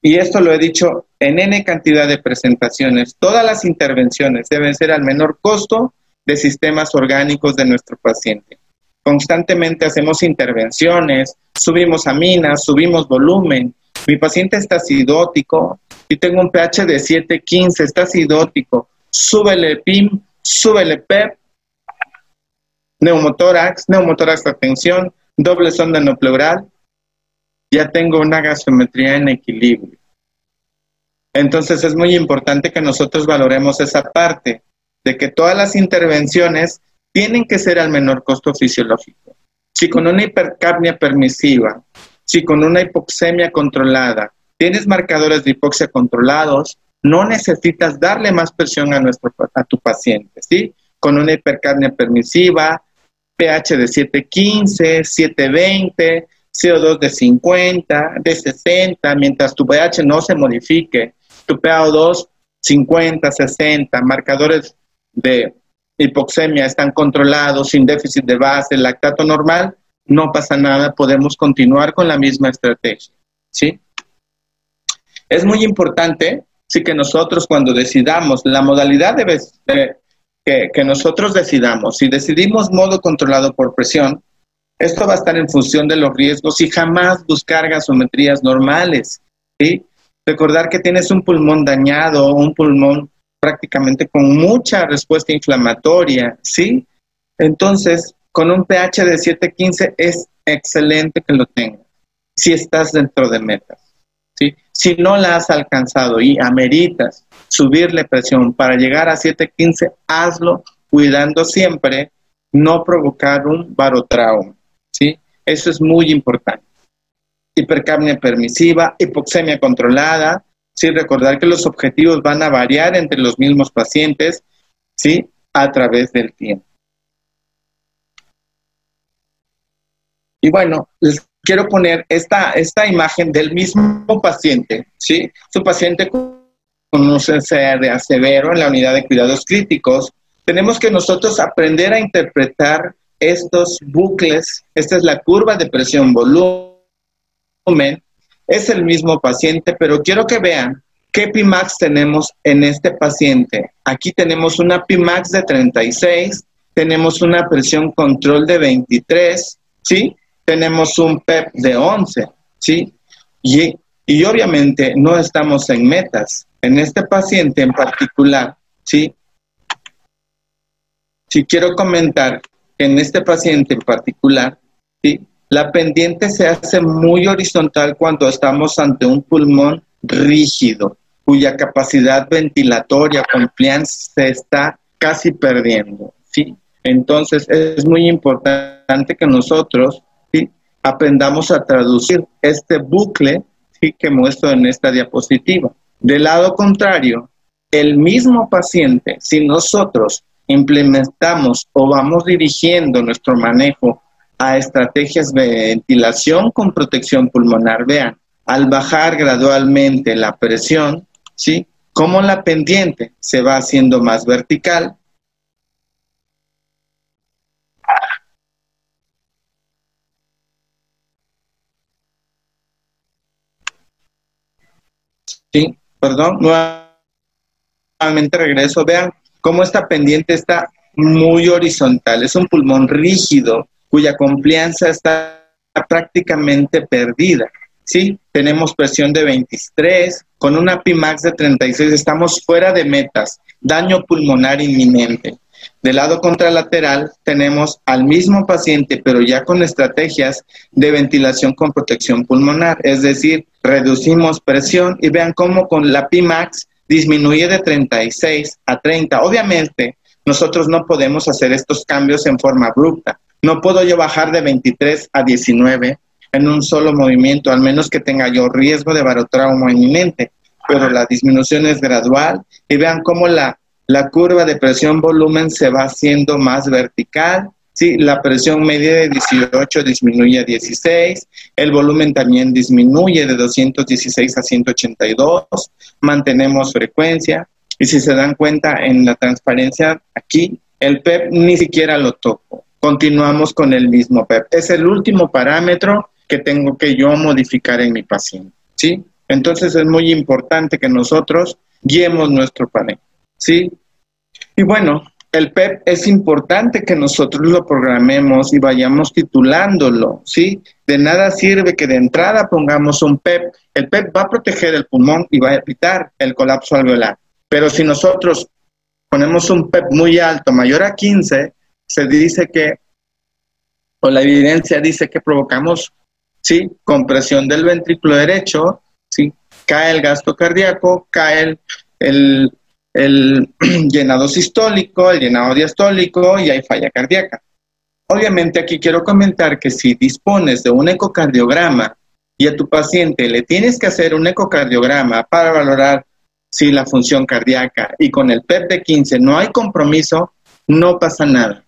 Speaker 1: Y esto lo he dicho en N cantidad de presentaciones. Todas las intervenciones deben ser al menor costo de sistemas orgánicos de nuestro paciente. Constantemente hacemos intervenciones, subimos aminas, subimos volumen. Mi paciente está acidótico y tengo un pH de 7.15, está acidótico. Súbele PIM, súbele PEP, neumotórax, neumotórax de tensión, doble sonda no pleural. Ya tengo una gasometría en equilibrio. Entonces es muy importante que nosotros valoremos esa parte de que todas las intervenciones tienen que ser al menor costo fisiológico. Si con una hipercapnia permisiva, si con una hipoxemia controlada, tienes marcadores de hipoxia controlados, no necesitas darle más presión a, nuestro, a tu paciente, ¿sí? Con una hipercapnia permisiva, pH de 715, 720, CO2 de 50, de 60, mientras tu pH no se modifique, tu PaO2 50, 60, marcadores de hipoxemia están controlados, sin déficit de base, lactato normal, no pasa nada, podemos continuar con la misma estrategia. ¿sí? Es muy importante sí, que nosotros cuando decidamos la modalidad que, que nosotros decidamos, si decidimos modo controlado por presión, esto va a estar en función de los riesgos y jamás buscar gasometrías normales. ¿sí? Recordar que tienes un pulmón dañado, un pulmón prácticamente con mucha respuesta inflamatoria, ¿sí? Entonces, con un pH de 7.15 es excelente que lo tengas, si estás dentro de metas, ¿sí? Si no la has alcanzado y ameritas subirle presión para llegar a 7.15, hazlo cuidando siempre no provocar un barotrauma, ¿sí? Eso es muy importante. Hipercapnia permisiva, hipoxemia controlada, ¿sí? Recordar que los objetivos van a variar entre los mismos pacientes, ¿sí? A través del tiempo. Y bueno, les quiero poner esta, esta imagen del mismo paciente, ¿sí? Su paciente con un CCRA severo en la unidad de cuidados críticos. Tenemos que nosotros aprender a interpretar estos bucles. Esta es la curva de presión volumen es el mismo paciente, pero quiero que vean qué Pimax tenemos en este paciente. Aquí tenemos una Pimax de 36, tenemos una presión control de 23, ¿sí? Tenemos un PEP de 11, ¿sí? Y, y obviamente no estamos en metas. En este paciente en particular, ¿sí? Si quiero comentar que en este paciente en particular, ¿sí? La pendiente se hace muy horizontal cuando estamos ante un pulmón rígido, cuya capacidad ventilatoria, compliance, se está casi perdiendo. ¿sí? Entonces es muy importante que nosotros aprendamos a traducir este bucle que muestro en esta diapositiva. Del lado contrario, el mismo paciente, si nosotros implementamos o vamos dirigiendo nuestro manejo a estrategias de ventilación con protección pulmonar. Vean, al bajar gradualmente la presión, ¿sí? Como la pendiente se va haciendo más vertical, Sí, perdón, nuevamente regreso. Vean cómo esta pendiente está muy horizontal. Es un pulmón rígido, cuya confianza está prácticamente perdida. Sí, tenemos presión de 23, con una PIMAX de 36 estamos fuera de metas, daño pulmonar inminente. Del lado contralateral tenemos al mismo paciente, pero ya con estrategias de ventilación con protección pulmonar, es decir, reducimos presión y vean cómo con la PIMAX disminuye de 36 a 30. Obviamente, nosotros no podemos hacer estos cambios en forma abrupta. No puedo yo bajar de 23 a 19 en un solo movimiento, al menos que tenga yo riesgo de barotrauma inminente. Pero la disminución es gradual y vean cómo la, la curva de presión-volumen se va haciendo más vertical. Sí, la presión media de 18 disminuye a 16, el volumen también disminuye de 216 a 182, mantenemos frecuencia, Y si se dan cuenta en la transparencia aquí, el PEP ni siquiera lo toco. Continuamos con el mismo PEP. Es el último parámetro que tengo que yo modificar en mi paciente, ¿sí? Entonces es muy importante que nosotros guiemos nuestro panel, ¿sí? Y bueno, el PEP es importante que nosotros lo programemos y vayamos titulándolo, ¿sí? De nada sirve que de entrada pongamos un PEP. El PEP va a proteger el pulmón y va a evitar el colapso alveolar. Pero si nosotros ponemos un PEP muy alto, mayor a 15, se dice que, o la evidencia dice que provocamos, ¿sí? Compresión del ventrículo derecho, ¿sí? Cae el gasto cardíaco, cae el, el, llenado sistólico, el llenado diastólico y hay falla cardíaca. Obviamente aquí quiero comentar que si dispones de un ecocardiograma y a tu paciente le tienes que hacer un ecocardiograma para valorar si la función cardíaca y con el PEP de 15 no hay compromiso, no pasa nada.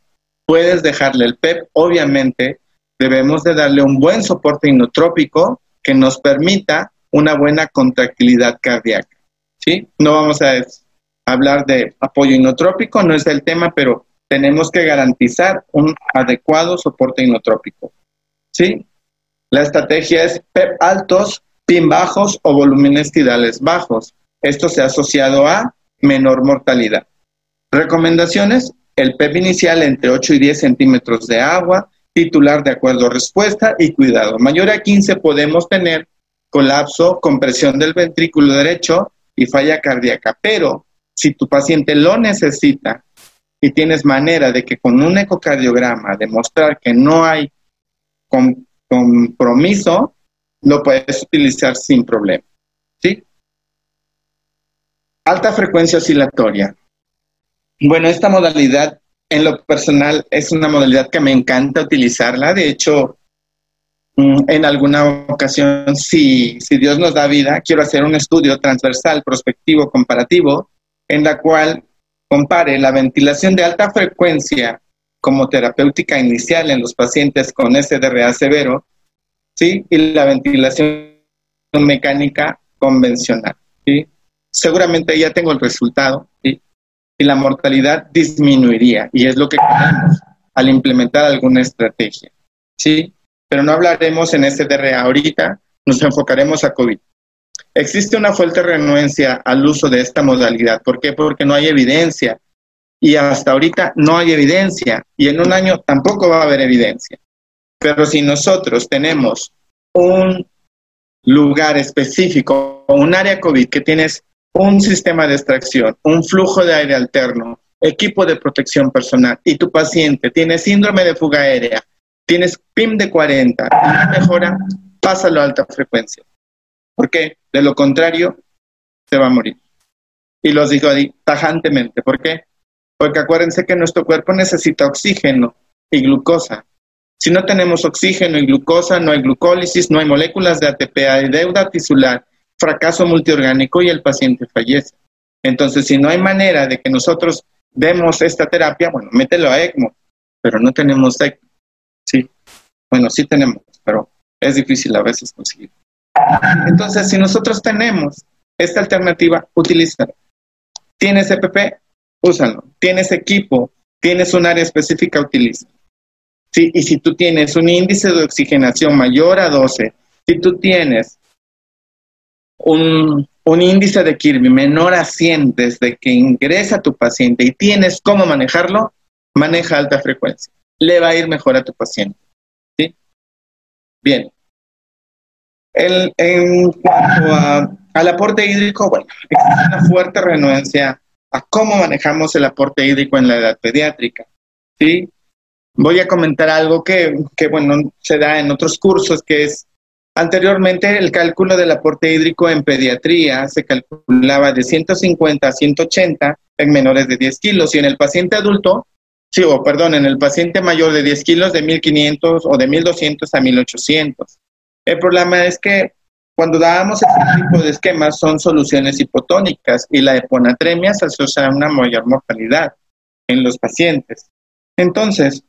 Speaker 1: Puedes dejarle el PEP, obviamente debemos de darle un buen soporte inotrópico que nos permita una buena contractilidad cardíaca. ¿sí? No vamos a hablar de apoyo inotrópico, no es el tema, pero tenemos que garantizar un adecuado soporte inotrópico. ¿sí? La estrategia es PEP altos, PIN bajos o volúmenes tidales bajos. Esto se ha asociado a menor mortalidad. Recomendaciones, el PEP inicial entre 8 y 10 centímetros de agua, titular de acuerdo a respuesta y cuidado. Mayor a 15 podemos tener colapso, compresión del ventrículo derecho y falla cardíaca, pero si tu paciente lo necesita y tienes manera de que con un ecocardiograma demostrar que no hay compromiso, lo puedes utilizar sin problema. Alta frecuencia oscilatoria. Bueno, esta modalidad en lo personal es una modalidad que me encanta utilizarla. De hecho, mm, en alguna ocasión, si, si Dios nos da vida, quiero hacer un estudio transversal, prospectivo, comparativo, en la cual compare la ventilación de alta frecuencia como terapéutica inicial en los pacientes con SDRA severo, ¿sí? Y la ventilación mecánica convencional, ¿sí? Seguramente ya tengo el resultado y la mortalidad disminuiría y es lo que queremos al implementar alguna estrategia. ¿sí? Pero no hablaremos en SDRA ahorita, nos enfocaremos a COVID. Existe una fuerte renuencia al uso de esta modalidad. ¿Por qué? Porque no hay evidencia. Y hasta ahorita no hay evidencia. Y en un año tampoco va a haber evidencia. Pero si nosotros tenemos un lugar específico, un área COVID que tienes un sistema de extracción, un flujo de aire alterno, equipo de protección personal y tu paciente tiene síndrome de fuga aérea, tienes PIM de 40 y mejora, pásalo a alta frecuencia. ¿Por qué? De lo contrario, se va a morir. Y los digo tajantemente. ¿Por qué? Porque acuérdense que nuestro cuerpo necesita oxígeno y glucosa. Si no tenemos oxígeno y glucosa, no hay glucólisis, no hay moléculas de ATP, hay deuda tisular fracaso multiorgánico y el paciente fallece. Entonces, si no hay manera de que nosotros demos esta terapia, bueno, mételo a ECMO, pero no tenemos ECMO. Sí, bueno, sí tenemos, pero es difícil a veces conseguir. Entonces, si nosotros tenemos esta alternativa, utilízala. ¿Tienes EPP? Úsalo. ¿Tienes equipo? ¿Tienes un área específica? Utiliza. Sí, y si tú tienes un índice de oxigenación mayor a 12, si tú tienes un, índice de Kirby menor a 100 desde que ingresa tu paciente y tienes cómo manejarlo, maneja alta frecuencia. Le va a ir mejor a tu paciente. ¿sí? Bien. en cuanto al aporte hídrico, bueno, existe una fuerte renuencia a cómo manejamos el aporte hídrico en la edad pediátrica. ¿sí? Voy a comentar algo que, que, bueno, se da en otros cursos, que es Anteriormente, el cálculo del aporte hídrico en pediatría se calculaba de 150 a 180 en menores de 10 kilos y en el paciente adulto, sí, o perdón, en el paciente mayor de 10 kilos de 1500 o de 1200 a 1800. El problema es que cuando dábamos este tipo de esquemas son soluciones hipotónicas y la hiponatremia se asocia a una mayor mortalidad en los pacientes. Entonces,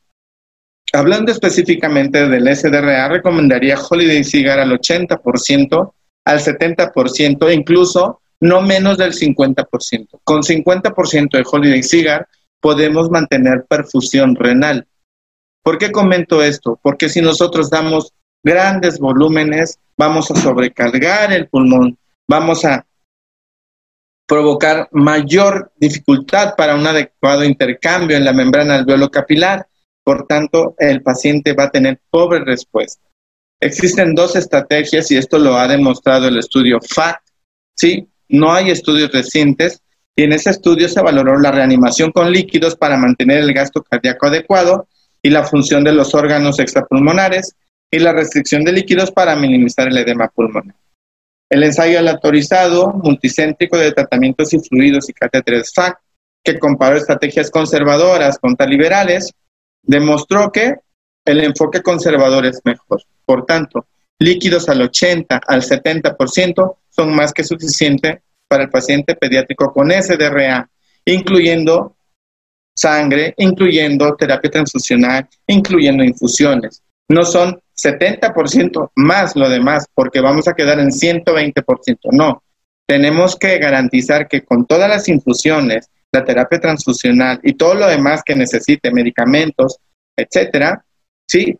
Speaker 1: Hablando específicamente del SDRA, recomendaría Holiday Cigar al 80%, al 70%, incluso no menos del 50%. Con 50% de Holiday Cigar podemos mantener perfusión renal. ¿Por qué comento esto? Porque si nosotros damos grandes volúmenes, vamos a sobrecargar el pulmón, vamos a provocar mayor dificultad para un adecuado intercambio en la membrana alveolo capilar. Por tanto, el paciente va a tener pobre respuesta. Existen dos estrategias y esto lo ha demostrado el estudio FAT. ¿sí? No hay estudios recientes y en ese estudio se valoró la reanimación con líquidos para mantener el gasto cardíaco adecuado y la función de los órganos extrapulmonares y la restricción de líquidos para minimizar el edema pulmonar. El ensayo aleatorizado multicéntrico de tratamientos y fluidos y catéteres FAC, que comparó estrategias conservadoras contra liberales, demostró que el enfoque conservador es mejor. Por tanto, líquidos al 80 al 70% son más que suficiente para el paciente pediátrico con SDRA, incluyendo sangre, incluyendo terapia transfusional, incluyendo infusiones. No son 70% más lo demás, porque vamos a quedar en 120%. No, tenemos que garantizar que con todas las infusiones, la terapia transfusional y todo lo demás que necesite, medicamentos, etcétera, ¿sí?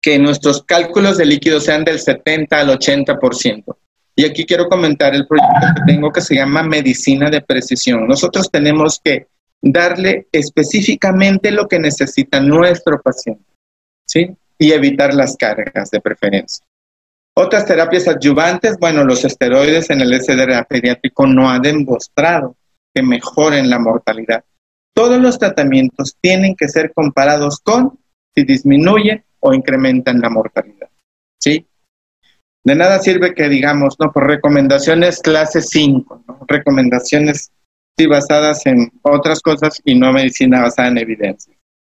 Speaker 1: Que nuestros cálculos de líquidos sean del 70 al 80%. Y aquí quiero comentar el proyecto que tengo que se llama Medicina de Precisión. Nosotros tenemos que darle específicamente lo que necesita nuestro paciente, ¿sí? Y evitar las cargas de preferencia. Otras terapias adyuvantes, bueno, los esteroides en el SDRA pediátrico no han demostrado que mejoren la mortalidad. Todos los tratamientos tienen que ser comparados con si disminuyen o incrementan la mortalidad. ¿Sí? De nada sirve que digamos, no, por recomendaciones clase 5, ¿no? recomendaciones basadas en otras cosas y no medicina basada en evidencia.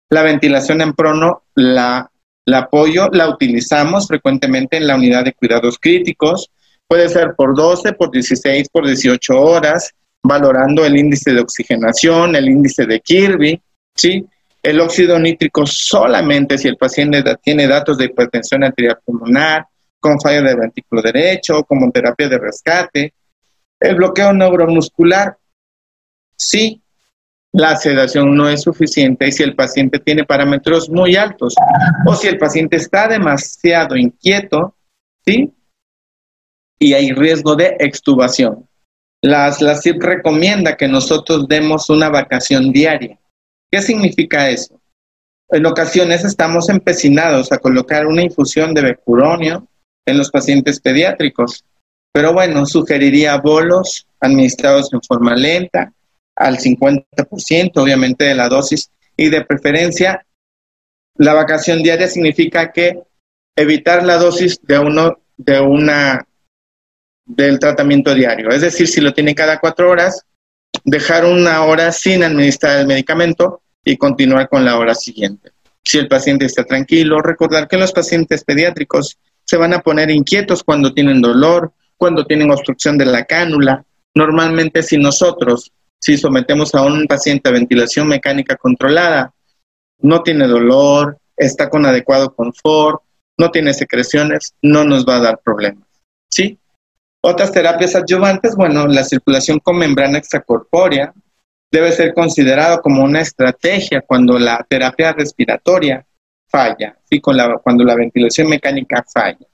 Speaker 1: La ventilación en prono la, la apoyo, la utilizamos frecuentemente en la unidad de cuidados críticos, puede ser por 12, por 16, por 18 horas, valorando el índice de oxigenación, el índice de Kirby, ¿sí? El óxido nítrico solamente si el paciente tiene datos de hipertensión arterial pulmonar, con fallo de ventrículo derecho, como terapia de rescate. El bloqueo neuromuscular, si la sedación no es suficiente y si el paciente tiene parámetros muy altos o si el paciente está demasiado inquieto, ¿sí? Y hay riesgo de extubación. Las, la CIP recomienda que nosotros demos una vacación diaria. ¿Qué significa eso? En ocasiones estamos empecinados a colocar una infusión de becuronio en los pacientes pediátricos, pero bueno, sugeriría bolos administrados en forma lenta, al 50%, obviamente, de la dosis, y de preferencia, la vacación diaria significa que evitar la dosis de uno, de una, del tratamiento diario. Es decir, si lo tiene cada cuatro horas, dejar una hora sin administrar el medicamento y continuar con la hora siguiente. Si el paciente está tranquilo, recordar que los pacientes pediátricos se van a poner inquietos cuando tienen dolor, cuando tienen obstrucción de la cánula. Normalmente si nosotros, si sometemos a un paciente a ventilación mecánica controlada, no tiene dolor, está con adecuado confort, no tiene secreciones, no nos va a dar problemas. ¿Sí? Otras terapias adyuvantes, bueno, la circulación con membrana extracorpórea, debe ser considerado como una estrategia cuando la terapia respiratoria falla. Con la, cuando la ventilación mecánica falla.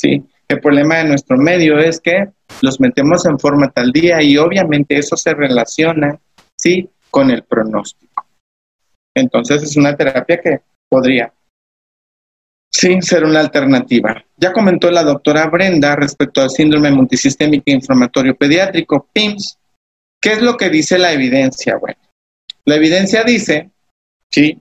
Speaker 1: ¿sí? El problema de nuestro medio es que los metemos en forma tal día y obviamente eso se relaciona ¿sí? con el pronóstico. Entonces es una terapia que podría sí ser una alternativa. Ya comentó la doctora Brenda respecto al síndrome multisistémico inflamatorio pediátrico, PIMS, ¿Qué es lo que dice la evidencia? Bueno, la evidencia dice, sí,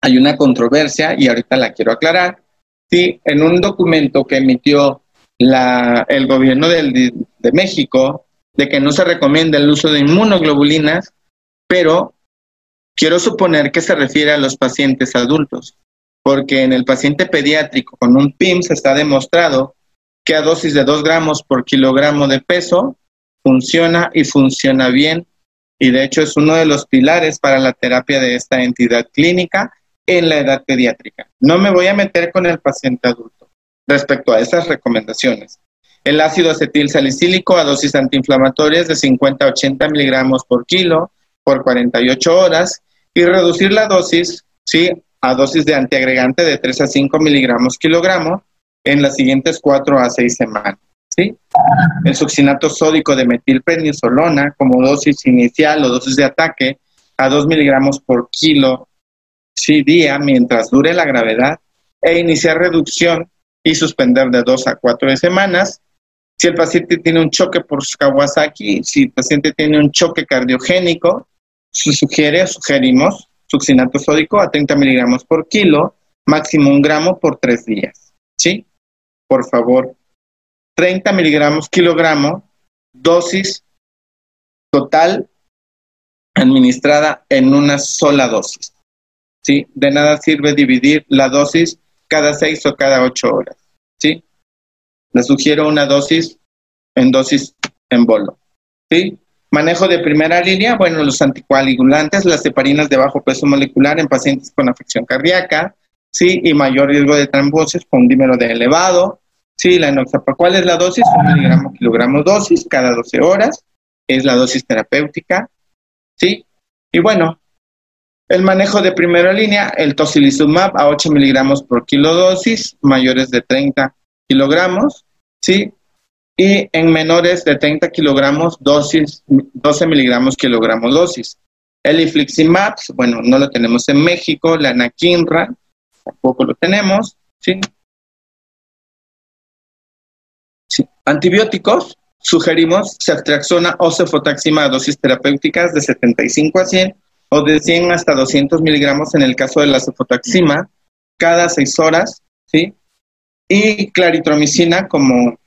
Speaker 1: hay una controversia y ahorita la quiero aclarar. Sí, en un documento que emitió la, el gobierno de México de que no se recomienda el uso de inmunoglobulinas, pero quiero suponer que se refiere a los pacientes adultos, porque en el paciente pediátrico con un PIMS está demostrado que a dosis de 2 gramos por kilogramo de peso funciona y funciona bien y de hecho es uno de los pilares para la terapia de esta entidad clínica en la edad pediátrica. No me voy a meter con el paciente adulto respecto a esas recomendaciones. el ácido acetil salicílico a dosis antiinflamatorias de 50 a 80 miligramos por kilo por 48 horas y reducir la dosis ¿sí? A dosis de antiagregante de 3 a 5 miligramos kilogramo en las siguientes 4 a 6 semanas. ¿sí? El succinato sódico de metilprednisolona como dosis inicial o dosis de ataque a 2 miligramos por kilo sí, día mientras dure la gravedad e iniciar reducción y suspender de 2 a 4 semanas. Si el paciente tiene un choque por Kawasaki, si el paciente tiene un choque cardiogénico, se sugiere, sugerimos succinato sódico a 30 miligramos por kilo, máximo un gramo por tres días. ¿Sí? Por favor, 30 miligramos kilogramo, dosis total administrada en una sola dosis. ¿Sí? De nada sirve dividir la dosis cada seis o cada ocho horas. ¿Sí? Le sugiero una dosis en dosis en bolo. ¿Sí? Manejo de primera línea, bueno, los anticoagulantes, las heparinas de bajo peso molecular en pacientes con afección cardíaca, sí, y mayor riesgo de trombosis con un dímero de elevado, sí, la enoxaparoxatina. ¿Cuál es la dosis? Un miligramo kilogramo dosis cada 12 horas, es la dosis terapéutica, sí, y bueno, el manejo de primera línea, el tocilizumab a 8 miligramos por kilo dosis, mayores de 30 kilogramos, sí, y en menores de 30 kilogramos, dosis, 12 miligramos kilogramos dosis. El ifliximab, bueno, no lo tenemos en México, la anakinra, tampoco lo tenemos, ¿sí? sí. Antibióticos, sugerimos ceftriaxona o cefotaxima a dosis terapéuticas de 75 a 100 o de 100 hasta 200 miligramos en el caso de la cefotaxima cada 6 horas, ¿sí? Y claritromicina como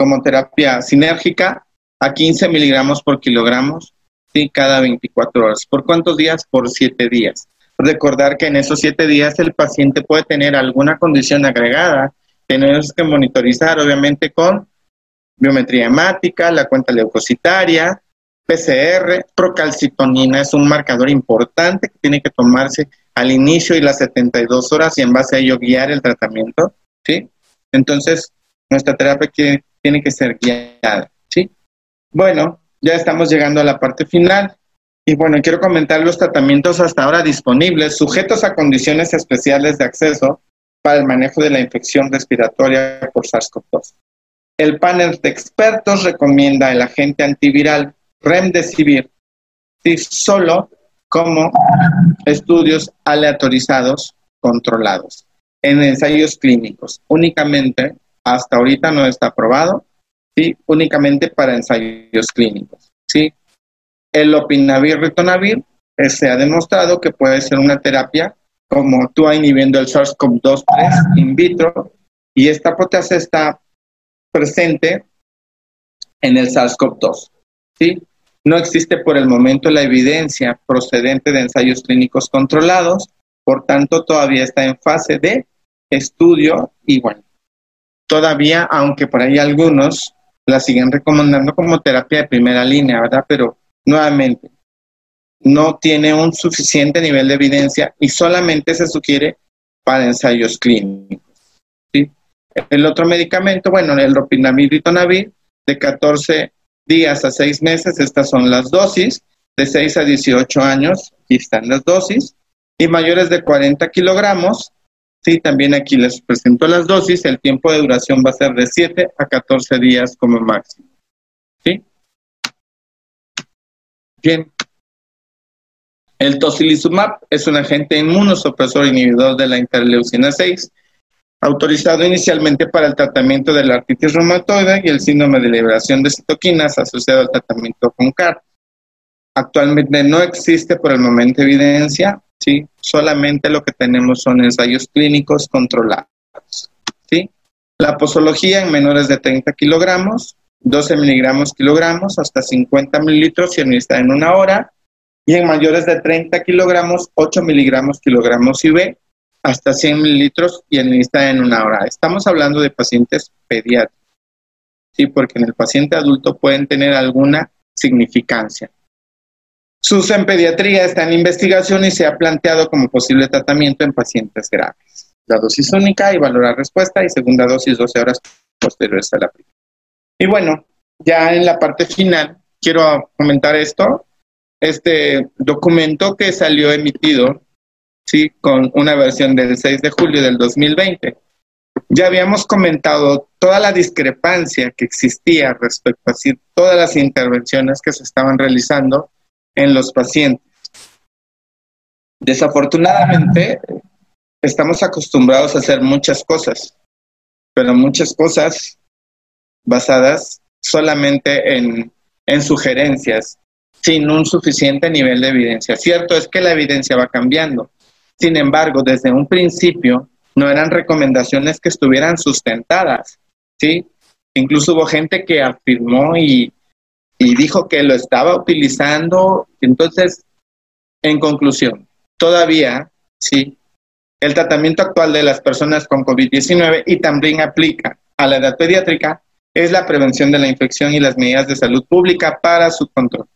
Speaker 1: como terapia sinérgica a 15 miligramos por kilogramos ¿sí? cada 24 horas. ¿Por cuántos días? Por 7 días. Recordar que en esos 7 días el paciente puede tener alguna condición agregada. Tenemos que monitorizar, obviamente, con biometría hemática, la cuenta leucocitaria, PCR, procalcitonina es un marcador importante que tiene que tomarse al inicio y las 72 horas y en base a ello guiar el tratamiento, ¿sí? Entonces, nuestra terapia tiene que ser guiada, ¿sí? Bueno, ya estamos llegando a la parte final. Y bueno, quiero comentar los tratamientos hasta ahora disponibles, sujetos a condiciones especiales de acceso para el manejo de la infección respiratoria por SARS-CoV-2. El panel de expertos recomienda el agente antiviral Remdesivir, solo como estudios aleatorizados controlados en ensayos clínicos, únicamente hasta ahorita no está aprobado, ¿sí? únicamente para ensayos clínicos. ¿sí? El opinavir ritonavir eh, se ha demostrado que puede ser una terapia como tú inhibiendo el SARS-CoV-2 in vitro y esta proteasa está presente en el SARS-CoV-2. ¿sí? No existe por el momento la evidencia procedente de ensayos clínicos controlados, por tanto todavía está en fase de estudio y bueno, todavía, aunque por ahí algunos la siguen recomendando como terapia de primera línea, ¿verdad? Pero nuevamente, no tiene un suficiente nivel de evidencia y solamente se sugiere para ensayos clínicos. El otro medicamento, bueno, el ropinamid de 14 días a 6 meses, estas son las dosis, de 6 a 18 años, aquí están las dosis, y mayores de 40 kilogramos, Sí, también aquí les presento las dosis. El tiempo de duración va a ser de 7 a 14 días como máximo. ¿Sí? Bien. El tocilizumab es un agente inmunosupresor inhibidor de la interleucina 6, autorizado inicialmente para el tratamiento de la artritis reumatoide y el síndrome de liberación de citoquinas asociado al tratamiento con CAR. Actualmente no existe por el momento evidencia ¿sí? Solamente lo que tenemos son ensayos clínicos controlados, ¿sí? La posología en menores de 30 kilogramos, 12 miligramos kilogramos hasta 50 mililitros y administrada en una hora, y en mayores de 30 kilogramos, 8 miligramos kilogramos IV hasta 100 mililitros y administrada en una hora. Estamos hablando de pacientes pediátricos, ¿sí? Porque en el paciente adulto pueden tener alguna significancia. Su uso en pediatría está en investigación y se ha planteado como posible tratamiento en pacientes graves. La dosis única y valorar respuesta y segunda dosis 12 horas posteriores a la primera. Y bueno, ya en la parte final, quiero comentar esto. Este documento que salió emitido, sí, con una versión del 6 de julio del 2020. Ya habíamos comentado toda la discrepancia que existía respecto a todas las intervenciones que se estaban realizando en los pacientes. Desafortunadamente, estamos acostumbrados a hacer muchas cosas, pero muchas cosas basadas solamente en, en sugerencias, sin un suficiente nivel de evidencia. Cierto es que la evidencia va cambiando. Sin embargo, desde un principio no eran recomendaciones que estuvieran sustentadas, ¿sí? Incluso hubo gente que afirmó y, y dijo que lo estaba utilizando. Entonces, en conclusión, todavía, sí, el tratamiento actual de las personas con COVID-19 y también aplica a la edad pediátrica es la prevención de la infección y las medidas de salud pública para su control.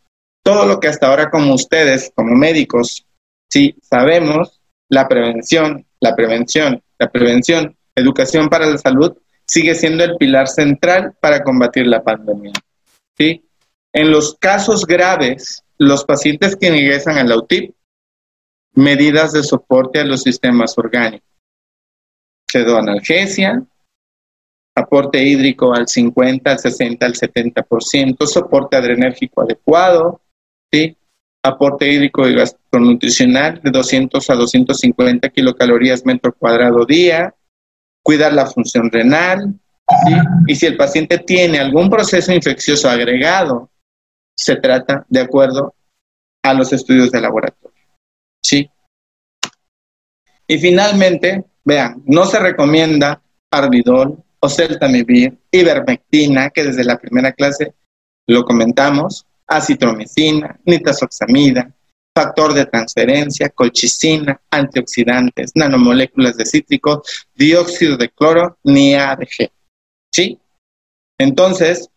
Speaker 1: Todo lo que hasta ahora como ustedes, como médicos, sí sabemos, la prevención, la prevención, la prevención, educación para la salud, sigue siendo el pilar central para combatir la pandemia. ¿sí? En los casos graves, los pacientes que ingresan al UTIP medidas de soporte a los sistemas orgánicos. analgesia, aporte hídrico al 50, al 60, al 70%, soporte adrenérgico adecuado, ¿sí? aporte hídrico y gastronutricional de 200 a 250 kilocalorías metro cuadrado día, cuidar la función renal, y si el paciente tiene algún proceso infeccioso agregado, se trata de acuerdo a los estudios de laboratorio. ¿sí? Y finalmente, vean, no se recomienda Arbidol, oseltamivir, ivermectina, que desde la primera clase lo comentamos, acitromicina, nitazoxamida, factor de transferencia, colchicina, antioxidantes, nanomoléculas de cítrico, dióxido de cloro, ni ADG. ¿Sí? Entonces,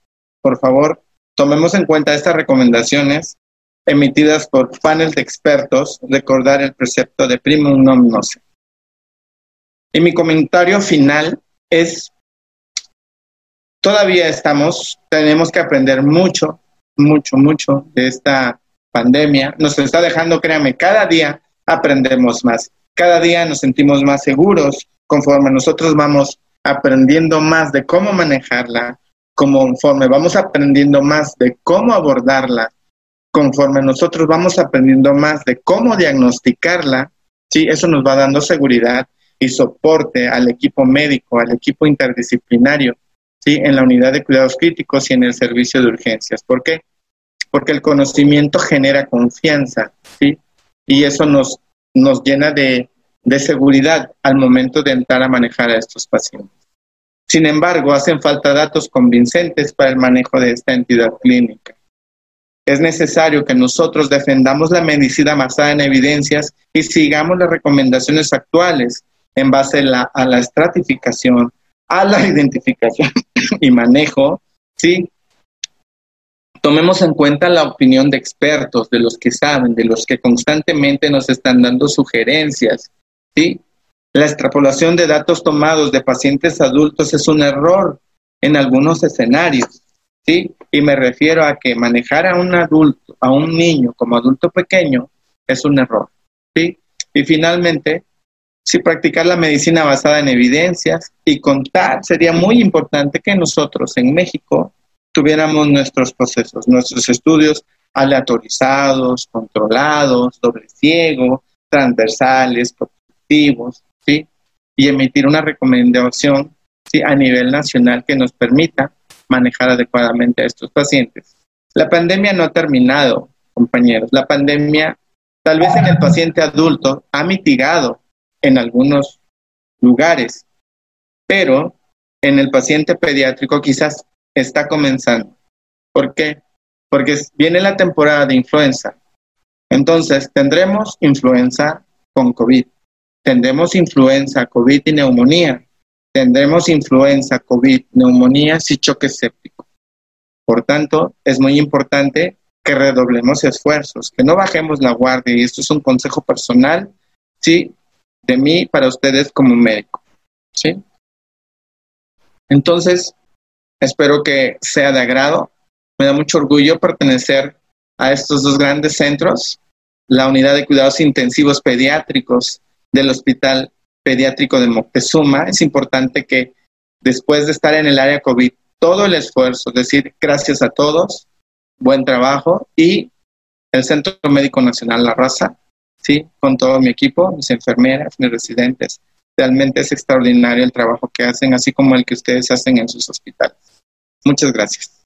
Speaker 1: por favor, tomemos en cuenta estas recomendaciones emitidas por panel de expertos, recordar el precepto de primum non nocere. Y mi comentario final es, todavía estamos, tenemos que aprender mucho, mucho, mucho de esta pandemia. Nos está dejando, créame, cada día aprendemos más, cada día nos sentimos más seguros conforme nosotros vamos aprendiendo más de cómo manejarla, conforme vamos aprendiendo más de cómo abordarla, conforme nosotros vamos aprendiendo más de cómo diagnosticarla, sí, eso nos va dando seguridad y soporte al equipo médico, al equipo interdisciplinario, sí, en la unidad de cuidados críticos y en el servicio de urgencias. ¿Por qué? Porque el conocimiento genera confianza, sí, y eso nos, nos llena de, de seguridad al momento de entrar a manejar a estos pacientes. Sin embargo, hacen falta datos convincentes para el manejo de esta entidad clínica es necesario que nosotros defendamos la medicina basada en evidencias y sigamos las recomendaciones actuales en base a la estratificación, a la identificación y manejo, ¿sí? Tomemos en cuenta la opinión de expertos, de los que saben, de los que constantemente nos están dando sugerencias, ¿sí? La extrapolación de datos tomados de pacientes adultos es un error en algunos escenarios. ¿sí? Y me refiero a que manejar a un adulto, a un niño como adulto pequeño es un error, ¿sí? Y finalmente, si practicar la medicina basada en evidencias y contar, sería muy importante que nosotros en México tuviéramos nuestros procesos, nuestros estudios aleatorizados, controlados, doble ciego, transversales, prospectivos, Y emitir una recomendación ¿sí? a nivel nacional que nos permita manejar adecuadamente a estos pacientes. La pandemia no ha terminado, compañeros. La pandemia, tal vez en el paciente adulto, ha mitigado en algunos lugares, pero en el paciente pediátrico quizás está comenzando. ¿Por qué? Porque viene la temporada de influenza. Entonces, tendremos influenza con COVID. Tendremos influenza, COVID y neumonía tendremos influenza, COVID, neumonías y choque séptico. Por tanto, es muy importante que redoblemos esfuerzos, que no bajemos la guardia, y esto es un consejo personal, ¿sí? De mí para ustedes como médico, ¿sí? Entonces, Espero que sea de agrado. Me da mucho orgullo pertenecer a estos dos grandes centros, la unidad de cuidados intensivos pediátricos del Hospital Pediátrico de Moctezuma. Es importante que después de estar en el área COVID, todo el esfuerzo, decir gracias a todos, buen trabajo y el Centro Médico Nacional La Raza, sí, con todo mi equipo, mis enfermeras, mis residentes. Realmente es extraordinario el trabajo que hacen, así como el que ustedes hacen en sus hospitales. Muchas gracias.